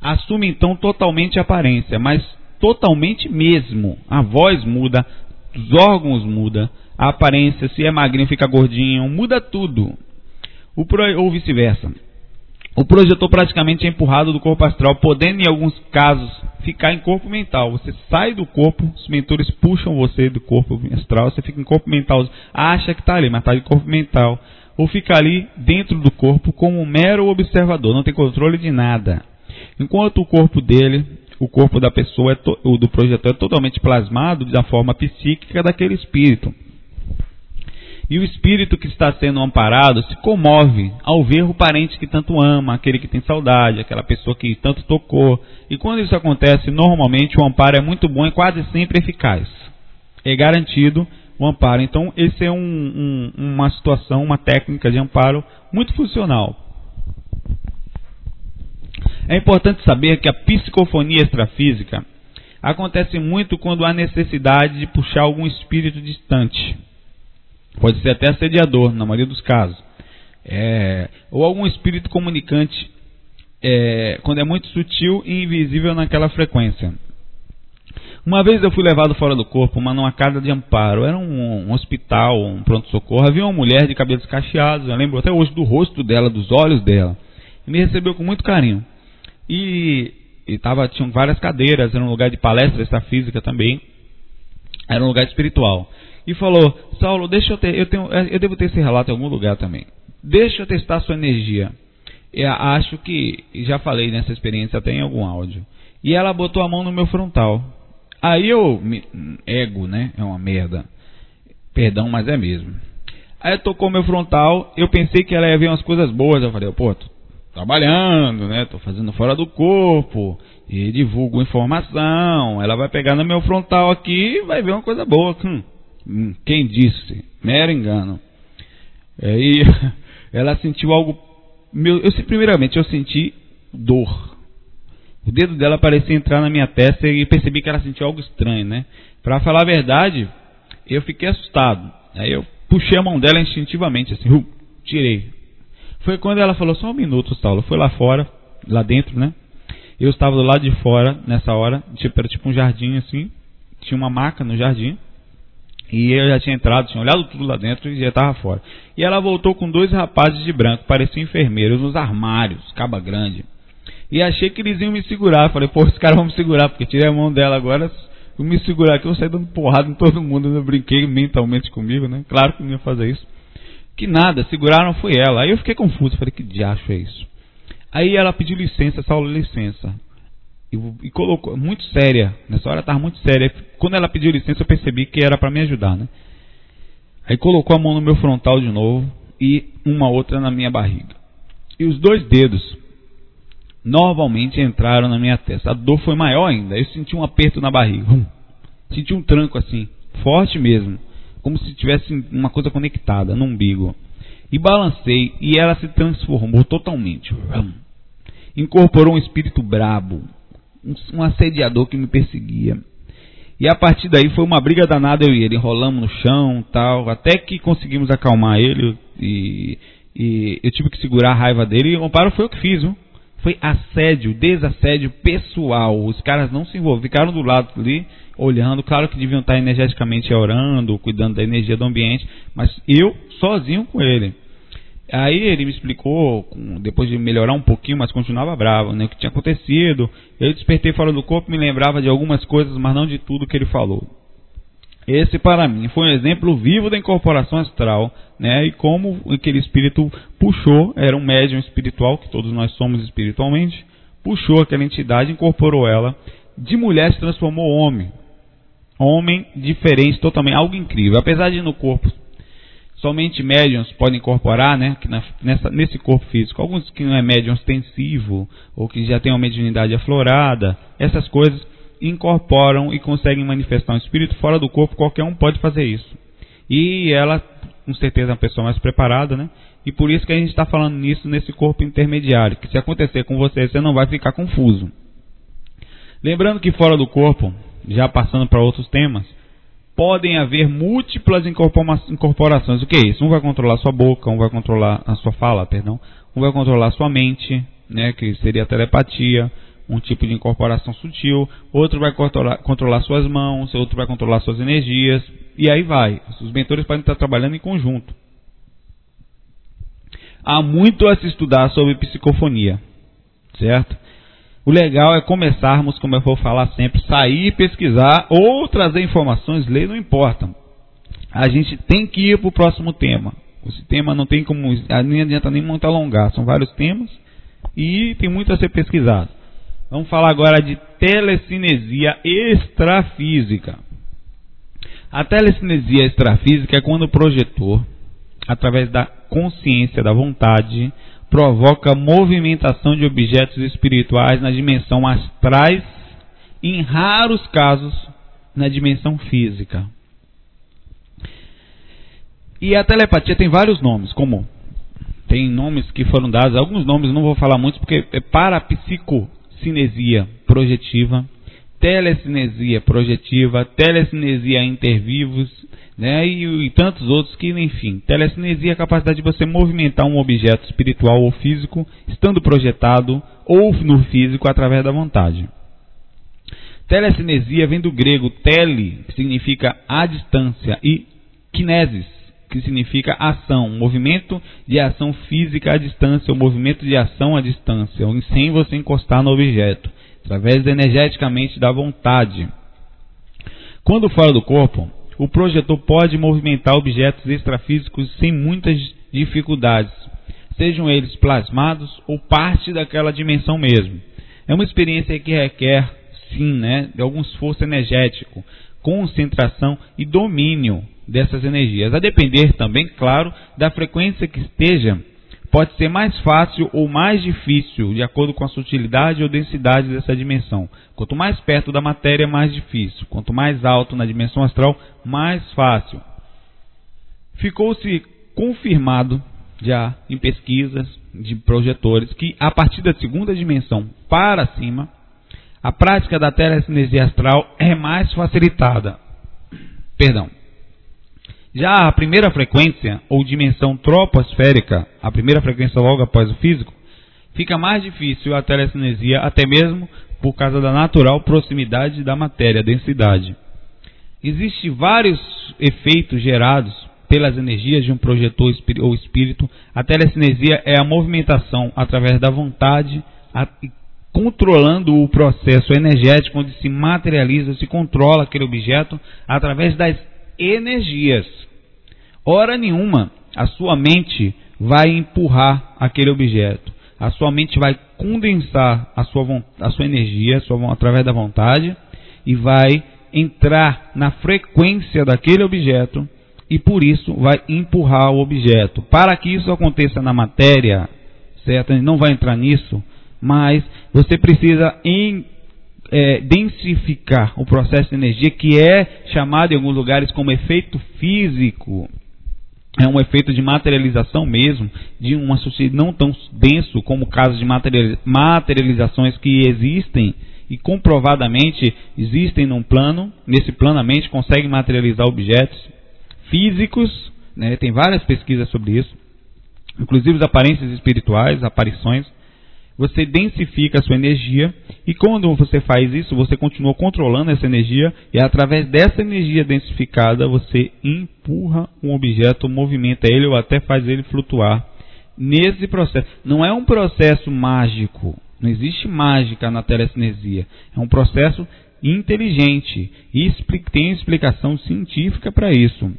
Assume então totalmente a aparência, mas totalmente mesmo. A voz muda, os órgãos mudam, a aparência, se é magrinho fica gordinho, muda tudo. O ou vice-versa. O projetor praticamente é empurrado do corpo astral, podendo em alguns casos ficar em corpo mental. Você sai do corpo, os mentores puxam você do corpo astral, você fica em corpo mental, acha que está ali, mas está em corpo mental. Ou fica ali dentro do corpo como um mero observador, não tem controle de nada. Enquanto o corpo dele, o corpo da pessoa, é o do projetor é totalmente plasmado da forma psíquica daquele espírito. E o espírito que está sendo amparado se comove ao ver o parente que tanto ama, aquele que tem saudade, aquela pessoa que tanto tocou. E quando isso acontece, normalmente o amparo é muito bom e quase sempre eficaz. É garantido o amparo. Então, esse é um, um, uma situação, uma técnica de amparo muito funcional. É importante saber que a psicofonia extrafísica acontece muito quando há necessidade de puxar algum espírito distante Pode ser até assediador, na maioria dos casos. É, ou algum espírito comunicante, é, quando é muito sutil e invisível naquela frequência. Uma vez eu fui levado fora do corpo, mas numa casa de amparo. Era um, um hospital, um pronto-socorro. Havia uma mulher de cabelos cacheados. Eu lembro até hoje do rosto dela, dos olhos dela. E me recebeu com muito carinho. E, e tava, tinham várias cadeiras. Era um lugar de palestra extrafísica também. Era um lugar espiritual e falou: Saulo, deixa eu ter, eu, tenho, eu devo ter esse relato em algum lugar também. Deixa eu testar sua energia. Eu acho que já falei nessa experiência até em algum áudio. E ela botou a mão no meu frontal. Aí eu, ego, né? É uma merda. Perdão, mas é mesmo. Aí tocou meu frontal, eu pensei que ela ia ver umas coisas boas. Eu falei, pô, tô trabalhando, né? Tô fazendo fora do corpo e divulgo informação. Ela vai pegar no meu frontal aqui e vai ver uma coisa boa. Hum. Quem disse? Mero engano. Aí ela sentiu algo. Meu, eu primeiramente eu senti dor. O dedo dela parecia entrar na minha testa e percebi que ela sentiu algo estranho, né? Para falar a verdade, eu fiquei assustado. Aí eu puxei a mão dela instintivamente, assim, uh, tirei. Foi quando ela falou só um minuto, Saulo. Foi lá fora, lá dentro, né? Eu estava do lado de fora nessa hora, tipo, era tipo um jardim assim. Tinha uma maca no jardim. E eu já tinha entrado, tinha olhado tudo lá dentro e já estava fora. E ela voltou com dois rapazes de branco, pareciam enfermeiros, nos armários, caba grande. E achei que eles iam me segurar. Falei, pô, os caras vão me segurar, porque tirei a mão dela agora. Vou me segurar aqui, eu sair dando porrada em todo mundo. Eu brinquei mentalmente comigo, né? Claro que não ia fazer isso. Que nada, seguraram foi ela. Aí eu fiquei confuso, falei, que diacho é isso? Aí ela pediu licença, Saulo, licença e, e colocou muito séria. Nessa hora estava muito séria. Quando ela pediu licença, eu percebi que era para me ajudar, né? Aí colocou a mão no meu frontal de novo e uma outra na minha barriga. E os dois dedos novamente entraram na minha testa. A dor foi maior ainda. Eu senti um aperto na barriga. Hum. Senti um tranco assim, forte mesmo, como se tivesse uma coisa conectada no umbigo. E balancei e ela se transformou totalmente. Hum. Incorporou um espírito brabo, um assediador que me perseguia. E a partir daí foi uma briga danada eu e ele, enrolamos no chão tal, até que conseguimos acalmar ele e, e eu tive que segurar a raiva dele e o amparo foi o que fiz, viu? Foi assédio, desassédio pessoal. Os caras não se envolveram, ficaram do lado ali, olhando. Claro que deviam estar energeticamente orando, cuidando da energia do ambiente, mas eu sozinho com ele. Aí ele me explicou, depois de melhorar um pouquinho, mas continuava bravo, né, o que tinha acontecido. Eu despertei fora do corpo, me lembrava de algumas coisas, mas não de tudo que ele falou. Esse para mim foi um exemplo vivo da incorporação astral, né, e como aquele espírito puxou, era um médium espiritual, que todos nós somos espiritualmente, puxou aquela entidade, incorporou ela, de mulher se transformou homem. Homem diferente, totalmente, algo incrível. Apesar de no corpo somente médiums podem incorporar, né, que na, nessa, nesse corpo físico. Alguns que não é médium ostensivo, ou que já tem uma mediunidade aflorada, essas coisas incorporam e conseguem manifestar um espírito fora do corpo, qualquer um pode fazer isso. E ela, com certeza, é uma pessoa mais preparada, né? E por isso que a gente está falando nisso nesse corpo intermediário, que se acontecer com você, você não vai ficar confuso. Lembrando que fora do corpo, já passando para outros temas, podem haver múltiplas incorporações. O que é isso? Um vai controlar sua boca, um vai controlar a sua fala, perdão, um vai controlar sua mente, né, que seria a telepatia, um tipo de incorporação sutil, outro vai controlar, controlar suas mãos, outro vai controlar suas energias, e aí vai. Os mentores podem estar trabalhando em conjunto. Há muito a se estudar sobre psicofonia, certo? O legal é começarmos, como eu vou falar sempre, sair, pesquisar ou trazer informações, ler, não importa. A gente tem que ir para o próximo tema. Esse tema não tem como, nem adianta nem muito alongar, são vários temas e tem muito a ser pesquisado. Vamos falar agora de telecinesia extrafísica. A telecinesia extrafísica é quando o projetor, através da consciência, da vontade, provoca movimentação de objetos espirituais na dimensão astrais, em raros casos na dimensão física. E a telepatia tem vários nomes, como tem nomes que foram dados, alguns nomes não vou falar muitos porque é parapsicocinesia projetiva, telecinesia projetiva, telecinesia intervivos, né, e, e, tantos outros que, enfim, telecinesia é a capacidade de você movimentar um objeto espiritual ou físico, estando projetado ou no físico através da vontade. Telecinesia vem do grego tele, que significa a distância, e kinesis, que significa ação, movimento de ação física à distância, ou movimento de ação à distância, sem você encostar no objeto, através energeticamente da vontade. Quando fora do corpo, o projetor pode movimentar objetos extrafísicos sem muitas dificuldades, sejam eles plasmados ou parte daquela dimensão mesmo. É uma experiência que requer, sim, né, de algum esforço energético, concentração e domínio dessas energias, a depender também, claro, da frequência que esteja pode ser mais fácil ou mais difícil, de acordo com a sutilidade ou densidade dessa dimensão. Quanto mais perto da matéria, mais difícil. Quanto mais alto na dimensão astral, mais fácil. Ficou-se confirmado já em pesquisas de projetores que a partir da segunda dimensão para cima, a prática da telecinesia astral é mais facilitada. Perdão. Já a primeira frequência, ou dimensão troposférica, a primeira frequência logo após o físico, fica mais difícil a telecinesia, até mesmo por causa da natural proximidade da matéria, densidade. Existem vários efeitos gerados pelas energias de um projetor ou espírito. A telecinesia é a movimentação através da vontade, controlando o processo energético onde se materializa, se controla aquele objeto através das energias. Hora nenhuma a sua mente vai empurrar aquele objeto. A sua mente vai condensar a sua, a sua energia a sua, através da vontade e vai entrar na frequência daquele objeto e por isso vai empurrar o objeto. Para que isso aconteça na matéria, certo? A gente não vai entrar nisso, mas você precisa em, é, densificar o processo de energia que é chamado em alguns lugares como efeito físico. É um efeito de materialização mesmo, de uma sociedade não tão denso como casos de materializações que existem e comprovadamente existem num plano, nesse plano a mente consegue materializar objetos físicos, né, tem várias pesquisas sobre isso, inclusive as aparências espirituais, aparições, você densifica a sua energia e quando você faz isso, você continua controlando essa energia e através dessa energia densificada você empurra um objeto, movimenta ele ou até faz ele flutuar. Nesse processo, não é um processo mágico, não existe mágica na telecinesia, é um processo inteligente e tem explicação científica para isso.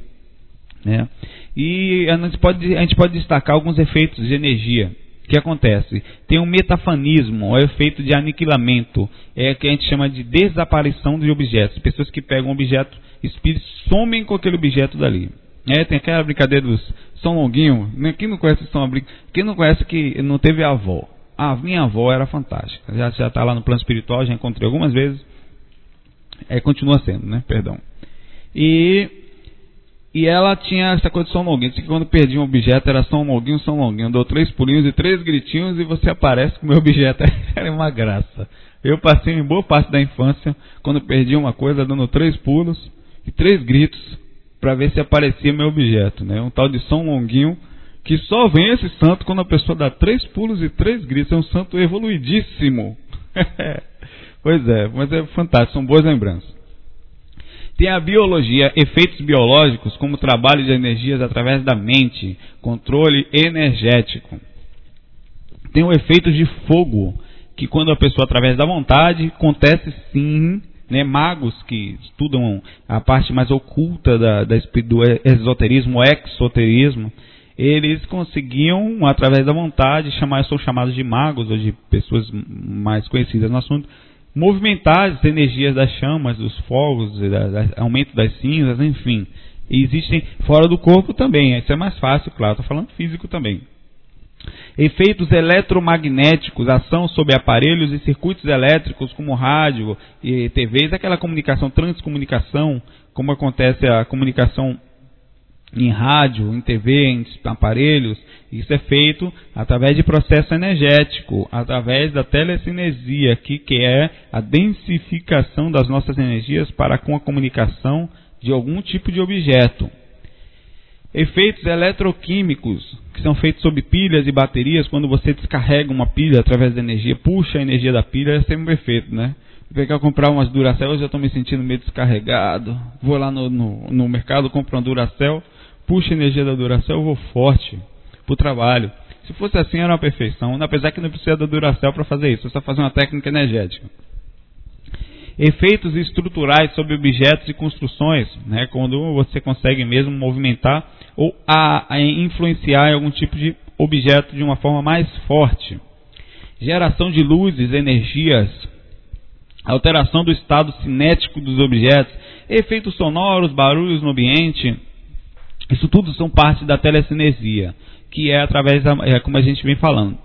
Né? E a gente, pode, a gente pode destacar alguns efeitos de energia que acontece? Tem um metafanismo, o um efeito de aniquilamento, é que a gente chama de desaparição de objetos. Pessoas que pegam um objeto, espíritos somem com aquele objeto dali. É, tem aquela brincadeira dos São Longuinho. Né? Quem não conhece São Quem não conhece que não teve avó. A minha avó era fantástica. Já já está lá no plano espiritual, já encontrei algumas vezes. É, continua sendo, né? Perdão. E e ela tinha essa coisa de São Longuinho. que quando perdia um objeto era São Longuinho, São Longuinho. Dou três pulinhos e três gritinhos e você aparece com o meu objeto. era uma graça. Eu passei em boa parte da infância, quando perdi uma coisa, dando três pulos e três gritos para ver se aparecia meu objeto. Né? Um tal de São Longuinho, que só vem esse santo quando a pessoa dá três pulos e três gritos. É um santo evoluidíssimo. pois é, mas é fantástico, são boas lembranças. Tem a biologia, efeitos biológicos, como trabalho de energias através da mente, controle energético. Tem o efeito de fogo, que quando a pessoa através da vontade, acontece sim, né, magos que estudam a parte mais oculta da, da, do esoterismo, exoterismo, eles conseguiam, através da vontade, chamar, são chamados de magos, ou de pessoas mais conhecidas no assunto, movimentar as energias das chamas, dos fogos, da, da, aumento das cinzas, enfim. E existem fora do corpo também. Isso é mais fácil, claro. Estou falando físico também. Efeitos eletromagnéticos, ação sobre aparelhos e circuitos elétricos como rádio e TVs, aquela comunicação, transcomunicação, como acontece a comunicação em rádio, em TV, em aparelhos. Isso é feito através de processo energético, através da telecinesia, que, que é a densificação das nossas energias para com a comunicação de algum tipo de objeto. Efeitos eletroquímicos, que são feitos sobre pilhas e baterias, quando você descarrega uma pilha através da energia, puxa a energia da pilha, é sempre um efeito, né? Vou pegar comprar umas Duracell, eu estou me sentindo meio descarregado. Vou lá no, no, no mercado, compro uma Duracell, puxa a energia da Duracell, eu vou forte para o trabalho. Se fosse assim, era uma perfeição. Apesar que não precisa da Duracell para fazer isso, é só fazer uma técnica energética. Efeitos estruturais sobre objetos e construções, né, quando você consegue mesmo movimentar ou a, a influenciar algum tipo de objeto de uma forma mais forte. Geração de luzes, energias, alteração do estado cinético dos objetos, efeitos sonoros, barulhos no ambiente, isso tudo são parte da telecinesia, que é através da, é como a gente vem falando.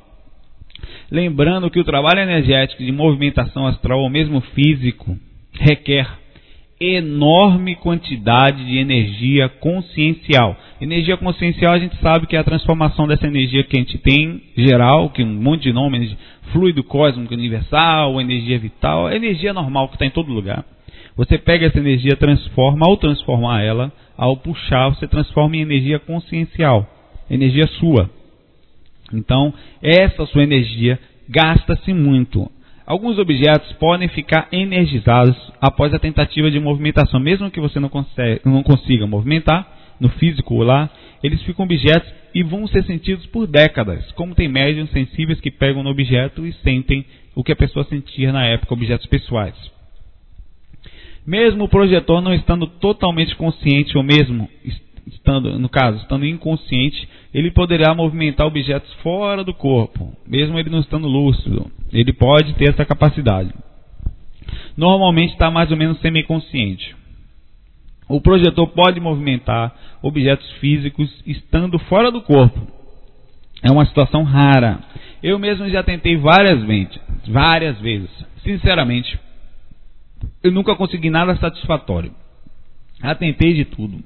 Lembrando que o trabalho energético de movimentação astral ou mesmo físico requer enorme quantidade de energia consciencial. Energia consciencial a gente sabe que é a transformação dessa energia que a gente tem geral, que um monte de nome, fluido cósmico universal, energia vital, energia normal que está em todo lugar. Você pega essa energia, transforma, ao transformar ela, ao puxar, você transforma em energia consciencial, energia sua. Então, essa sua energia gasta-se muito. Alguns objetos podem ficar energizados após a tentativa de movimentação, mesmo que você não, consegue, não consiga movimentar no físico lá, eles ficam objetos e vão ser sentidos por décadas. Como tem médiums sensíveis que pegam no objeto e sentem o que a pessoa sentia na época, objetos pessoais. Mesmo o projetor não estando totalmente consciente, ou mesmo estando, no caso, estando inconsciente, ele poderá movimentar objetos fora do corpo, mesmo ele não estando lúcido. Ele pode ter essa capacidade. Normalmente está mais ou menos semiconsciente. O projetor pode movimentar objetos físicos estando fora do corpo. É uma situação rara. Eu mesmo já tentei várias vezes, várias vezes. Sinceramente, eu nunca consegui nada satisfatório. Já tentei de tudo.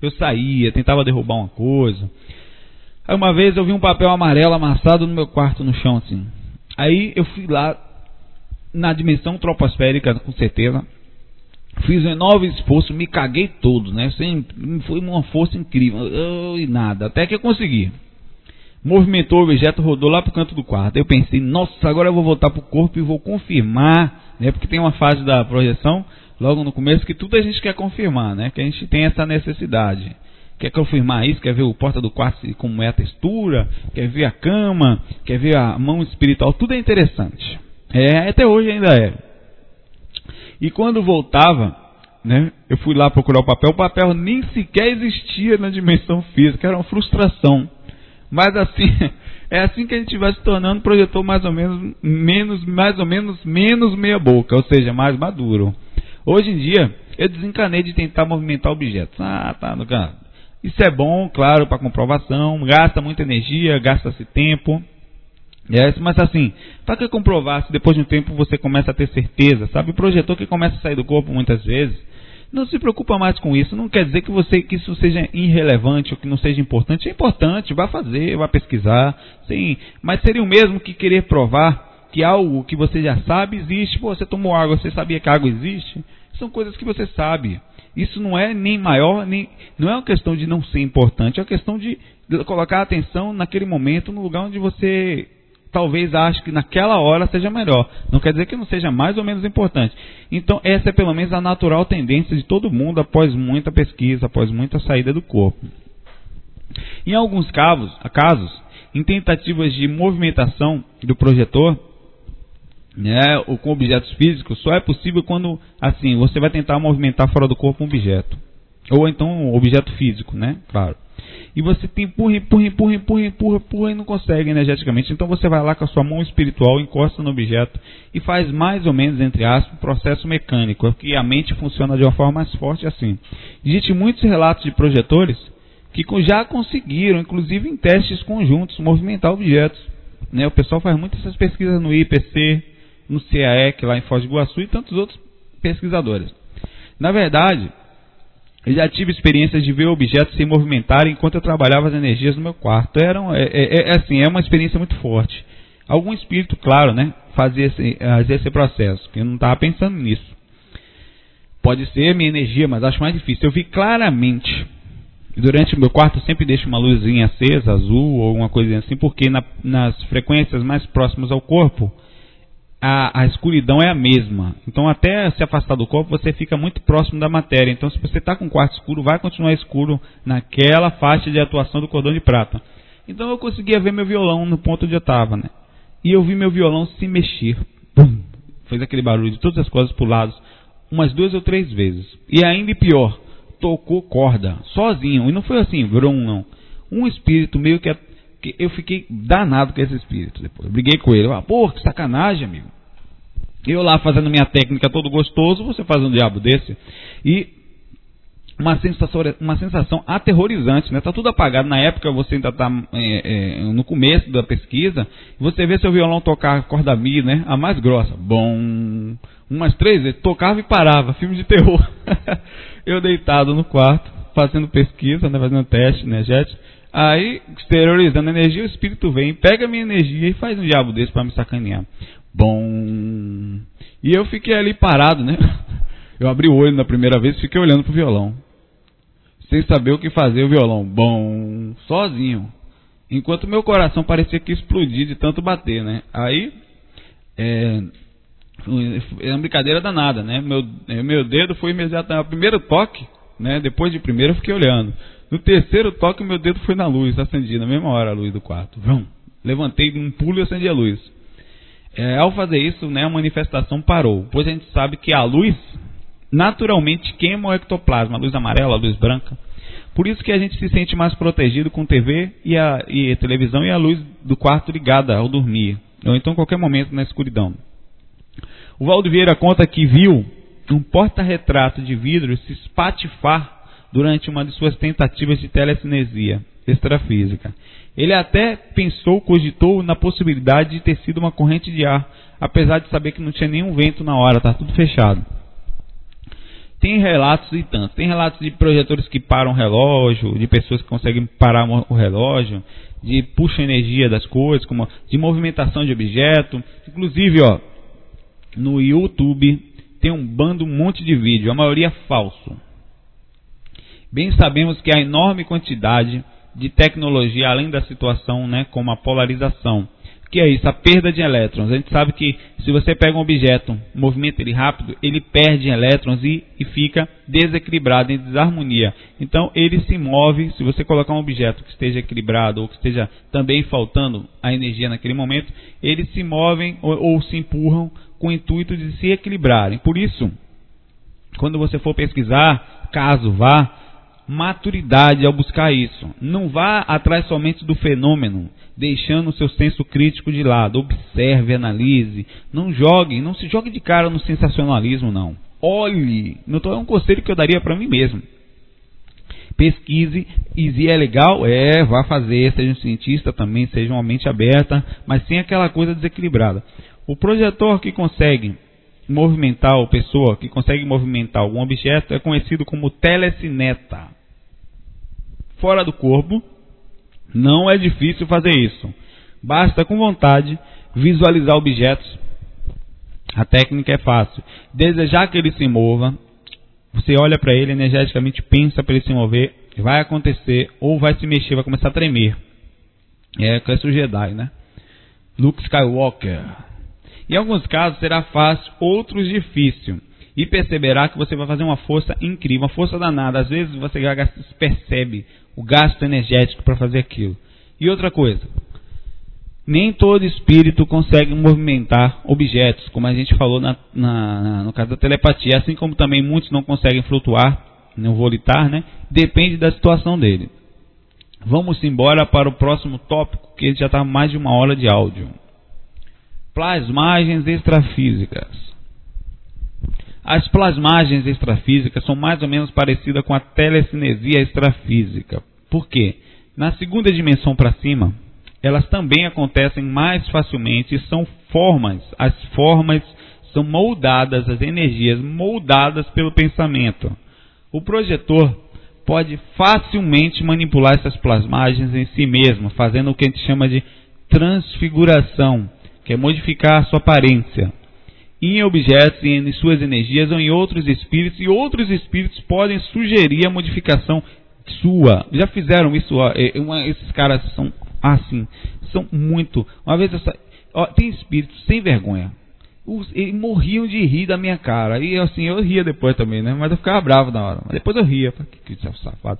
Eu saía, tentava derrubar uma coisa. Aí uma vez eu vi um papel amarelo amassado no meu quarto no chão assim. Aí eu fui lá na dimensão troposférica, com certeza. Fiz um enorme esforço, me caguei todo, né? Foi uma força incrível. Eu, e nada, até que eu consegui. Movimentou o objeto, rodou lá para o canto do quarto. Eu pensei, nossa, agora eu vou voltar para o corpo e vou confirmar né? Porque tem uma fase da projeção, logo no começo, que tudo a gente quer confirmar, né? Que a gente tem essa necessidade. Quer confirmar isso, quer ver o porta do quarto como é a textura, quer ver a cama, quer ver a mão espiritual, tudo é interessante. É, até hoje ainda é. E quando voltava, né, eu fui lá procurar o papel, o papel nem sequer existia na dimensão física, era uma frustração. Mas assim, é assim que a gente vai se tornando projetor mais ou menos menos mais ou menos menos meia boca, ou seja, mais maduro. Hoje em dia, eu desencanei de tentar movimentar objetos. Ah, tá no canto. Isso é bom, claro, para comprovação, gasta muita energia, gasta-se tempo. É, mas assim, para que comprovar se depois de um tempo você começa a ter certeza, sabe? O projetor que começa a sair do corpo muitas vezes, não se preocupa mais com isso. Não quer dizer que você que isso seja irrelevante ou que não seja importante. É importante, vá fazer, vá pesquisar, sim. Mas seria o mesmo que querer provar que algo que você já sabe existe. Pô, você tomou água, você sabia que a água existe? São coisas que você sabe. Isso não é nem maior, nem não é uma questão de não ser importante, é uma questão de, colocar atenção naquele momento, no lugar onde você talvez ache que naquela hora seja melhor. Não quer dizer que não seja mais ou menos importante. Então, essa é pelo menos a natural tendência de todo mundo após muita pesquisa, após muita saída do corpo. Em alguns casos, casos em tentativas de movimentação do projetor, né, ou com objetos físicos, só é possível quando, assim, você vai tentar movimentar fora do corpo um objeto. Ou então um objeto físico, né? Claro e você empurra, empurra, empurra, empurra, empurra, empurra e não consegue energeticamente. Então você vai lá com a sua mão espiritual, encosta no objeto e faz mais ou menos, entre aspas, um processo mecânico, é que a mente funciona de uma forma mais forte assim. Existem muitos relatos de projetores que já conseguiram, inclusive em testes conjuntos, movimentar objetos. Né? O pessoal faz muitas essas pesquisas no IPC, no CAEC, lá em Foz do Iguaçu e tantos outros pesquisadores. Na verdade, eu já tive experiências de ver objetos se movimentarem enquanto eu trabalhava as energias no meu quarto. Era é, é, é, assim, é uma experiência muito forte. Algum espírito, claro, né, fazia esse, fazia esse processo, eu não estava pensando nisso. Pode ser minha energia, mas acho mais difícil. Eu vi claramente. Durante o meu quarto eu sempre deixo uma luzinha acesa, azul ou alguma coisa assim, porque na, nas frequências mais próximas ao corpo, a, a, escuridão é a mesma. Então, até se afastar do corpo, você fica muito próximo da matéria. Então, se você está com o quarto escuro, vai continuar escuro naquela faixa de atuação do cordão de prata. Então, eu conseguia ver meu violão no ponto onde eu estava, né? E eu vi meu violão se mexer. Pum! Fez aquele barulho de todas as coisas para lados, umas duas ou três vezes. E ainda pior, tocou corda, sozinho. E não foi assim, vrum, não. Um espírito meio que que eu fiquei danado com esse espírito depois. Eu briguei com ele. Eu, ah, Pô, que sacanagem, amigo. Eu lá fazendo minha técnica todo gostoso, você faz um diabo desse. E uma sensação, uma sensação aterrorizante, né? Tá tudo apagado. Na época você ainda está é, é, no começo da pesquisa, você vê seu violão tocar corda mi, né? A mais grossa. Bom, umas três vezes, tocava e parava, filme de terror. eu deitado no quarto, fazendo pesquisa, né? Fazendo teste energético. Aí, exteriorizando energia, o espírito vem, pega a minha energia e faz um diabo desse para me sacanear. Bom. E eu fiquei ali parado, né? Eu abri o olho na primeira vez e fiquei olhando pro violão. Sem saber o que fazer o violão. Bom. Sozinho. Enquanto meu coração parecia que explodia de tanto bater, né? Aí. É, é uma brincadeira danada, né? Meu, é, meu dedo foi imediatamente. O primeiro toque, né? Depois de primeiro eu fiquei olhando. No terceiro toque, meu dedo foi na luz, acendi na mesma hora a luz do quarto. Vrum. Levantei um pulo e acendi a luz. É, ao fazer isso, né, a manifestação parou, pois a gente sabe que a luz naturalmente queima o ectoplasma, a luz amarela, a luz branca. Por isso que a gente se sente mais protegido com TV e a, e a televisão e a luz do quarto ligada ao dormir, ou então qualquer momento na escuridão. O Valdo Vieira conta que viu um porta-retrato de vidro se espatifar durante uma de suas tentativas de telecinesia extrafísica. Ele até pensou, cogitou na possibilidade de ter sido uma corrente de ar, apesar de saber que não tinha nenhum vento na hora, está tudo fechado. Tem relatos e tantos. Tem relatos de projetores que param o relógio, de pessoas que conseguem parar o relógio, de puxa energia das coisas, como de movimentação de objeto. Inclusive, ó, no YouTube tem um bando, um monte de vídeo, a maioria falso. Bem sabemos que a enorme quantidade de tecnologia, além da situação, né, como a polarização, que é isso, a perda de elétrons. A gente sabe que se você pega um objeto, movimenta ele rápido, ele perde elétrons e, e fica desequilibrado, em desarmonia. Então ele se move, se você colocar um objeto que esteja equilibrado ou que esteja também faltando a energia naquele momento, eles se movem ou, ou se empurram com o intuito de se equilibrarem. Por isso, quando você for pesquisar, caso vá, maturidade ao buscar isso. Não vá atrás somente do fenômeno, deixando o seu senso crítico de lado. Observe, analise, não jogue, não se jogue de cara no sensacionalismo, não. Olhe, não é um conselho que eu daria para mim mesmo. pesquise e se é legal, é, vá fazer, seja um cientista também, seja uma mente aberta, mas sem aquela coisa desequilibrada. O projetor que consegue movimentar, ou pessoa que consegue movimentar algum objeto é conhecido como telecineta. Fora do corpo, não é difícil fazer isso. Basta com vontade visualizar objetos. A técnica é fácil. Desejar que ele se mova, você olha para ele energeticamente, pensa para ele se mover, vai acontecer, ou vai se mexer, vai começar a tremer. É, com esse Jedi, né? Luke Skywalker. Em alguns casos será fácil, outros difícil. E perceberá que você vai fazer uma força incrível, uma força danada. Às vezes você percebe o gasto energético para fazer aquilo. E outra coisa, nem todo espírito consegue movimentar objetos, como a gente falou na, na, no caso da telepatia, assim como também muitos não conseguem flutuar, não volitar, né? Depende da situação dele. Vamos embora para o próximo tópico, que já está mais de uma hora de áudio. Plasmagens extrafísicas. As plasmagens extrafísicas são mais ou menos parecidas com a telecinesia extrafísica. Por quê? Na segunda dimensão para cima, elas também acontecem mais facilmente e são formas. As formas são moldadas, as energias moldadas pelo pensamento. O projetor pode facilmente manipular essas plasmagens em si mesmo, fazendo o que a gente chama de transfiguração, que é modificar a sua aparência em objetos, em suas energias ou em outros espíritos, e outros espíritos podem sugerir a modificação sua. Já fizeram isso? Ó, é, uma, esses caras são assim, são muito. Uma vez essa, ó, tem espíritos sem vergonha. Os, eles morriam de rir da minha cara. E assim, eu ria depois também, né? Mas eu ficava bravo na hora. Mas depois eu ria. Que, que safado.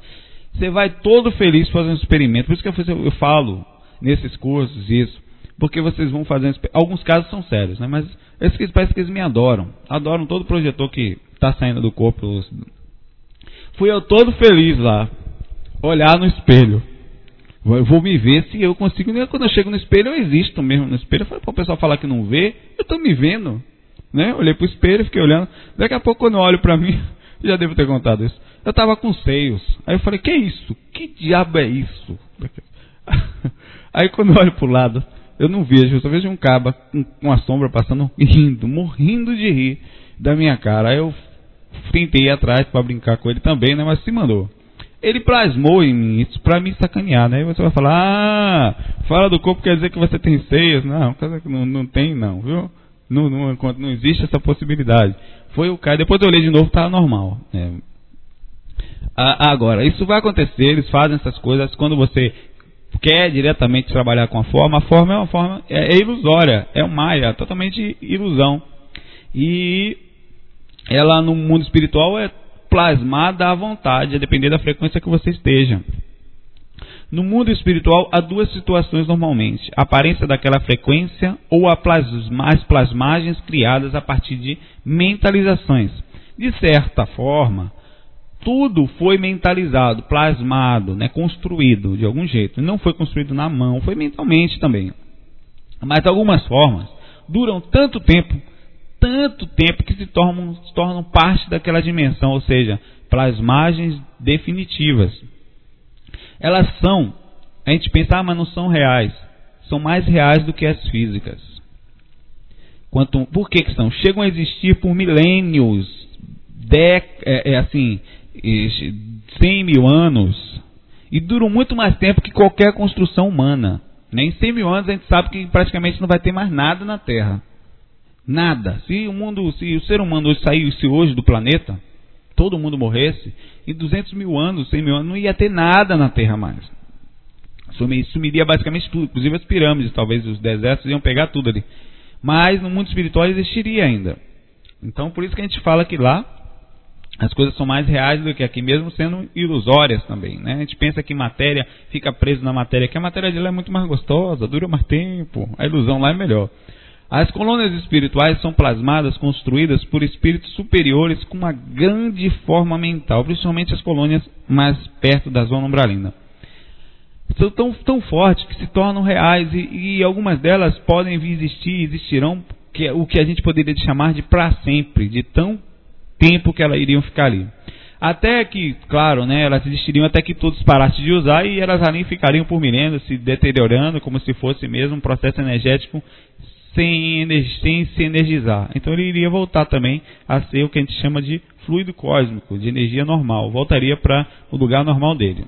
Você vai todo feliz fazer um experimento. Por isso que eu, eu falo nesses cursos isso. Porque vocês vão fazer. Alguns casos são sérios, né? Mas esses parece que eles me adoram. Adoram todo projetor que está saindo do corpo. Fui eu todo feliz lá. Olhar no espelho. Eu vou me ver se eu consigo. Quando eu chego no espelho, eu existo mesmo no espelho. Eu falei o pessoal falar que não vê, eu estou me vendo. Né? Olhei para o espelho, fiquei olhando. Daqui a pouco, quando eu olho para mim, já devo ter contado isso. Eu estava com seios. Aí eu falei: Que isso? Que diabo é isso? Aí quando eu olho para o lado, eu não vejo. Eu só vejo um caba com uma sombra passando, rindo, morrendo de rir da minha cara. Aí eu tentei ir atrás para brincar com ele também, né? Mas se mandou ele plasmou em mim isso para me sacanear, né? Aí você vai falar, ah, fala do corpo quer dizer que você tem seios. Não, não, não tem não, viu? Não, não, não existe essa possibilidade. Foi o cara, depois eu olhei de novo, tá normal. É. Agora, isso vai acontecer, eles fazem essas coisas quando você quer diretamente trabalhar com a forma, a forma é uma forma é, é ilusória, é um maia, é totalmente ilusão. E ela no mundo espiritual é plasmada à vontade, a depender da frequência que você esteja. No mundo espiritual, há duas situações normalmente: a aparência daquela frequência ou plasma, as plasmagens criadas a partir de mentalizações. De certa forma, tudo foi mentalizado, plasmado, né, construído de algum jeito. Não foi construído na mão, foi mentalmente também. Mas algumas formas duram tanto tempo tanto tempo que se tornam, se tornam parte daquela dimensão, ou seja, plasmagens definitivas. Elas são, a gente pensa, ah, mas não são reais. São mais reais do que as físicas. Quanto, por que, que são? Chegam a existir por milênios, dec, é, é assim, 100 mil anos, e duram muito mais tempo que qualquer construção humana. Nem 100 mil anos a gente sabe que praticamente não vai ter mais nada na Terra. Nada. Se o mundo, se o ser humano saísse hoje do planeta, todo mundo morresse, em 200 mil anos, 100 mil anos, não ia ter nada na Terra mais. Sumiria basicamente tudo, inclusive as pirâmides, talvez os desertos iam pegar tudo ali. Mas no mundo espiritual existiria ainda. Então por isso que a gente fala que lá as coisas são mais reais do que aqui, mesmo sendo ilusórias também. Né? A gente pensa que matéria fica preso na matéria, que a matéria de lá é muito mais gostosa, dura mais tempo, a ilusão lá é melhor. As colônias espirituais são plasmadas, construídas por espíritos superiores com uma grande forma mental, principalmente as colônias mais perto da zona umbralina. São tão, tão fortes que se tornam reais e, e algumas delas podem existir, existirão, que é o que a gente poderia chamar de para sempre, de tão tempo que elas iriam ficar ali. Até que, claro, né, elas existiriam até que todos parassem de usar e elas ali ficariam por milênios se deteriorando, como se fosse mesmo um processo energético sem, sem se energizar. Então ele iria voltar também a ser o que a gente chama de fluido cósmico, de energia normal. Voltaria para o lugar normal dele,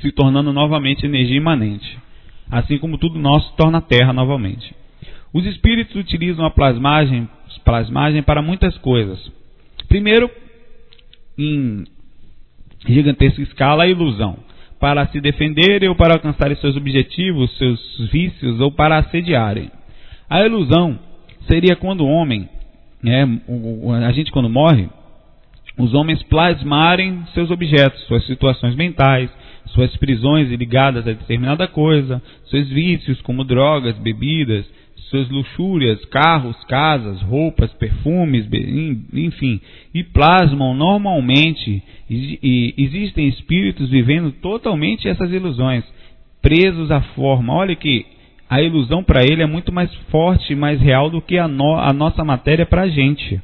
se tornando novamente energia imanente. Assim como tudo nosso torna terra novamente. Os espíritos utilizam a plasmagem, plasmagem para muitas coisas. Primeiro, em gigantesca escala, a ilusão. Para se defenderem ou para alcançarem seus objetivos, seus vícios ou para assediarem. A ilusão seria quando o homem, né, a gente quando morre, os homens plasmarem seus objetos, suas situações mentais, suas prisões ligadas a determinada coisa, seus vícios como drogas, bebidas, suas luxúrias, carros, casas, roupas, perfumes, enfim, e plasmam normalmente. E existem espíritos vivendo totalmente essas ilusões, presos à forma. Olha que a ilusão para ele é muito mais forte e mais real do que a, no, a nossa matéria para a gente.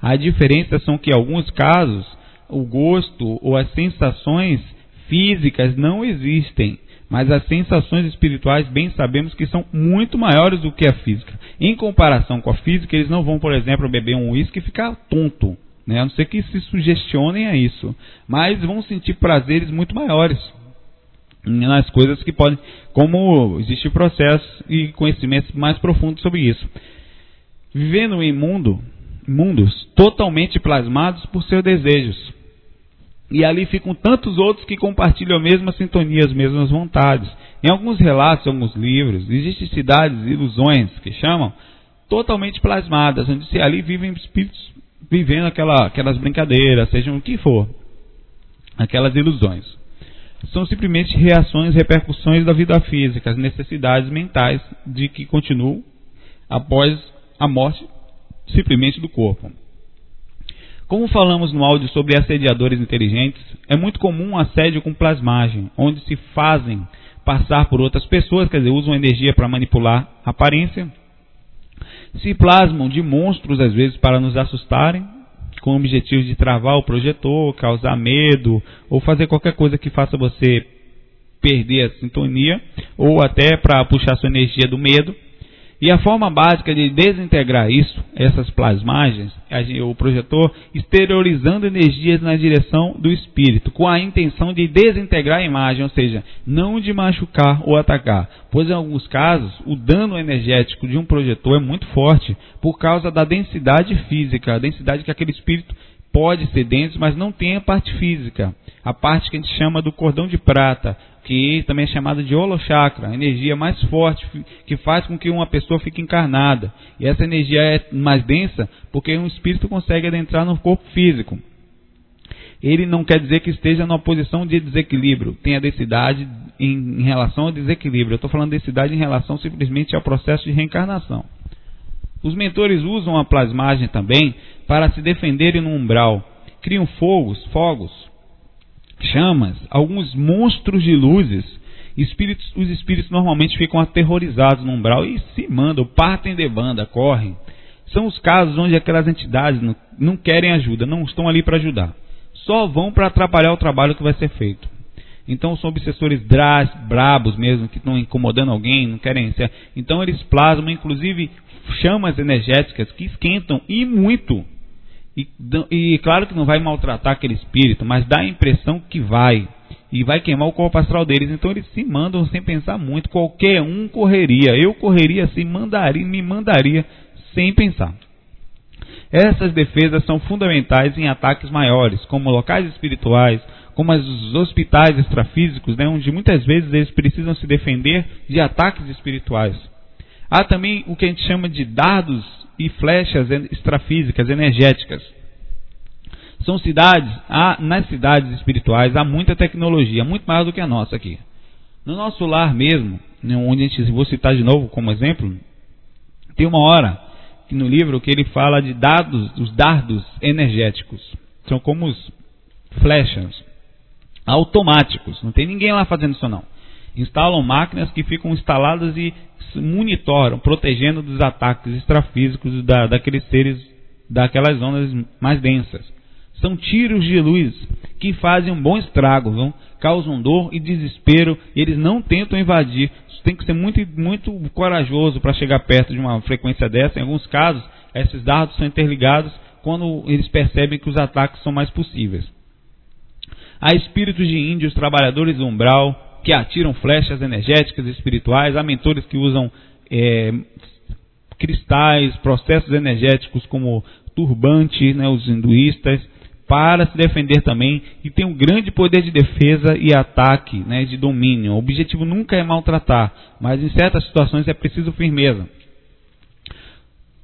A diferença são que, em alguns casos, o gosto ou as sensações físicas não existem, mas as sensações espirituais, bem sabemos que são muito maiores do que a física. Em comparação com a física, eles não vão, por exemplo, beber um uísque e ficar tonto, né? a não ser que se sugestionem a isso, mas vão sentir prazeres muito maiores nas coisas que podem, como existe processo e conhecimentos mais profundos sobre isso. Vivendo em mundo, mundos totalmente plasmados por seus desejos. E ali ficam tantos outros que compartilham a mesma sintonia, as mesmas vontades. Em alguns relatos, em alguns livros, existem cidades, ilusões, que chamam, totalmente plasmadas, onde se ali vivem espíritos vivendo aquela, aquelas brincadeiras, sejam o que for, aquelas ilusões são simplesmente reações, repercussões da vida física, as necessidades mentais de que continuam após a morte simplesmente do corpo. Como falamos no áudio sobre assediadores inteligentes, é muito comum um assédio com plasmagem, onde se fazem passar por outras pessoas, quer dizer, usam energia para manipular a aparência, se plasmam de monstros às vezes para nos assustarem, com o objetivo de travar o projetor, causar medo ou fazer qualquer coisa que faça você perder a sintonia ou até para puxar sua energia do medo. E a forma básica de desintegrar isso, essas plasmagens, o projetor exteriorizando energias na direção do espírito, com a intenção de desintegrar a imagem, ou seja, não de machucar ou atacar. Pois em alguns casos, o dano energético de um projetor é muito forte por causa da densidade física, a densidade que aquele espírito pode ser denso, mas não tem a parte física, a parte que a gente chama do cordão de prata, que também é chamada de holochakra, a energia mais forte que faz com que uma pessoa fique encarnada. E essa energia é mais densa porque um espírito consegue adentrar no corpo físico. Ele não quer dizer que esteja numa posição de desequilíbrio, tenha densidade em, em relação ao desequilíbrio. Eu estou falando de densidade em relação simplesmente ao processo de reencarnação. Os mentores usam a plasmagem também para se defenderem no umbral. Criam fogos, fogos chamas, alguns monstros de luzes. Espíritos, os espíritos normalmente ficam aterrorizados no umbral e se mandam, partem de banda, correm. São os casos onde aquelas entidades não, não querem ajuda, não estão ali para ajudar. Só vão para atrapalhar o trabalho que vai ser feito. Então são obsessores drás, brabos mesmo, que estão incomodando alguém, não querem ser. Então eles plasmam, inclusive, chamas energéticas que esquentam e muito e, e claro que não vai maltratar aquele espírito, mas dá a impressão que vai. E vai queimar o corpo astral deles. Então eles se mandam sem pensar muito. Qualquer um correria. Eu correria assim, mandaria, me mandaria sem pensar. Essas defesas são fundamentais em ataques maiores, como locais espirituais, como os hospitais extrafísicos, né, onde muitas vezes eles precisam se defender de ataques espirituais. Há também o que a gente chama de dardos e flechas extrafísicas, energéticas. São cidades, há, nas cidades espirituais há muita tecnologia, muito mais do que a nossa aqui. No nosso lar mesmo, né, onde a gente, vou citar de novo como exemplo, tem uma hora que no livro que ele fala de dados, os dardos energéticos. São como os flechas automáticos. Não tem ninguém lá fazendo isso não. Instalam máquinas que ficam instaladas e monitoram, protegendo dos ataques extrafísicos da, daqueles seres, daquelas zonas mais densas. São tiros de luz que fazem um bom estrago, viu? causam dor e desespero, e eles não tentam invadir. Tem que ser muito, muito corajoso para chegar perto de uma frequência dessa. Em alguns casos, esses dardos são interligados quando eles percebem que os ataques são mais possíveis. Há espíritos de índios, trabalhadores do umbral, que atiram flechas energéticas espirituais, há mentores que usam é, cristais, processos energéticos como turbante, né, os hinduístas, para se defender também e tem um grande poder de defesa e ataque, né, de domínio. O objetivo nunca é maltratar, mas em certas situações é preciso firmeza.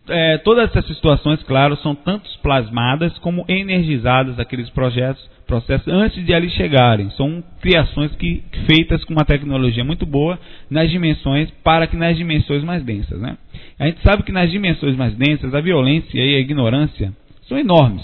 É, todas essas situações, claro, são tanto plasmadas como energizadas aqueles projetos, processos antes de ali chegarem. São criações que feitas com uma tecnologia muito boa nas dimensões para que nas dimensões mais densas, né? A gente sabe que nas dimensões mais densas a violência e a ignorância são enormes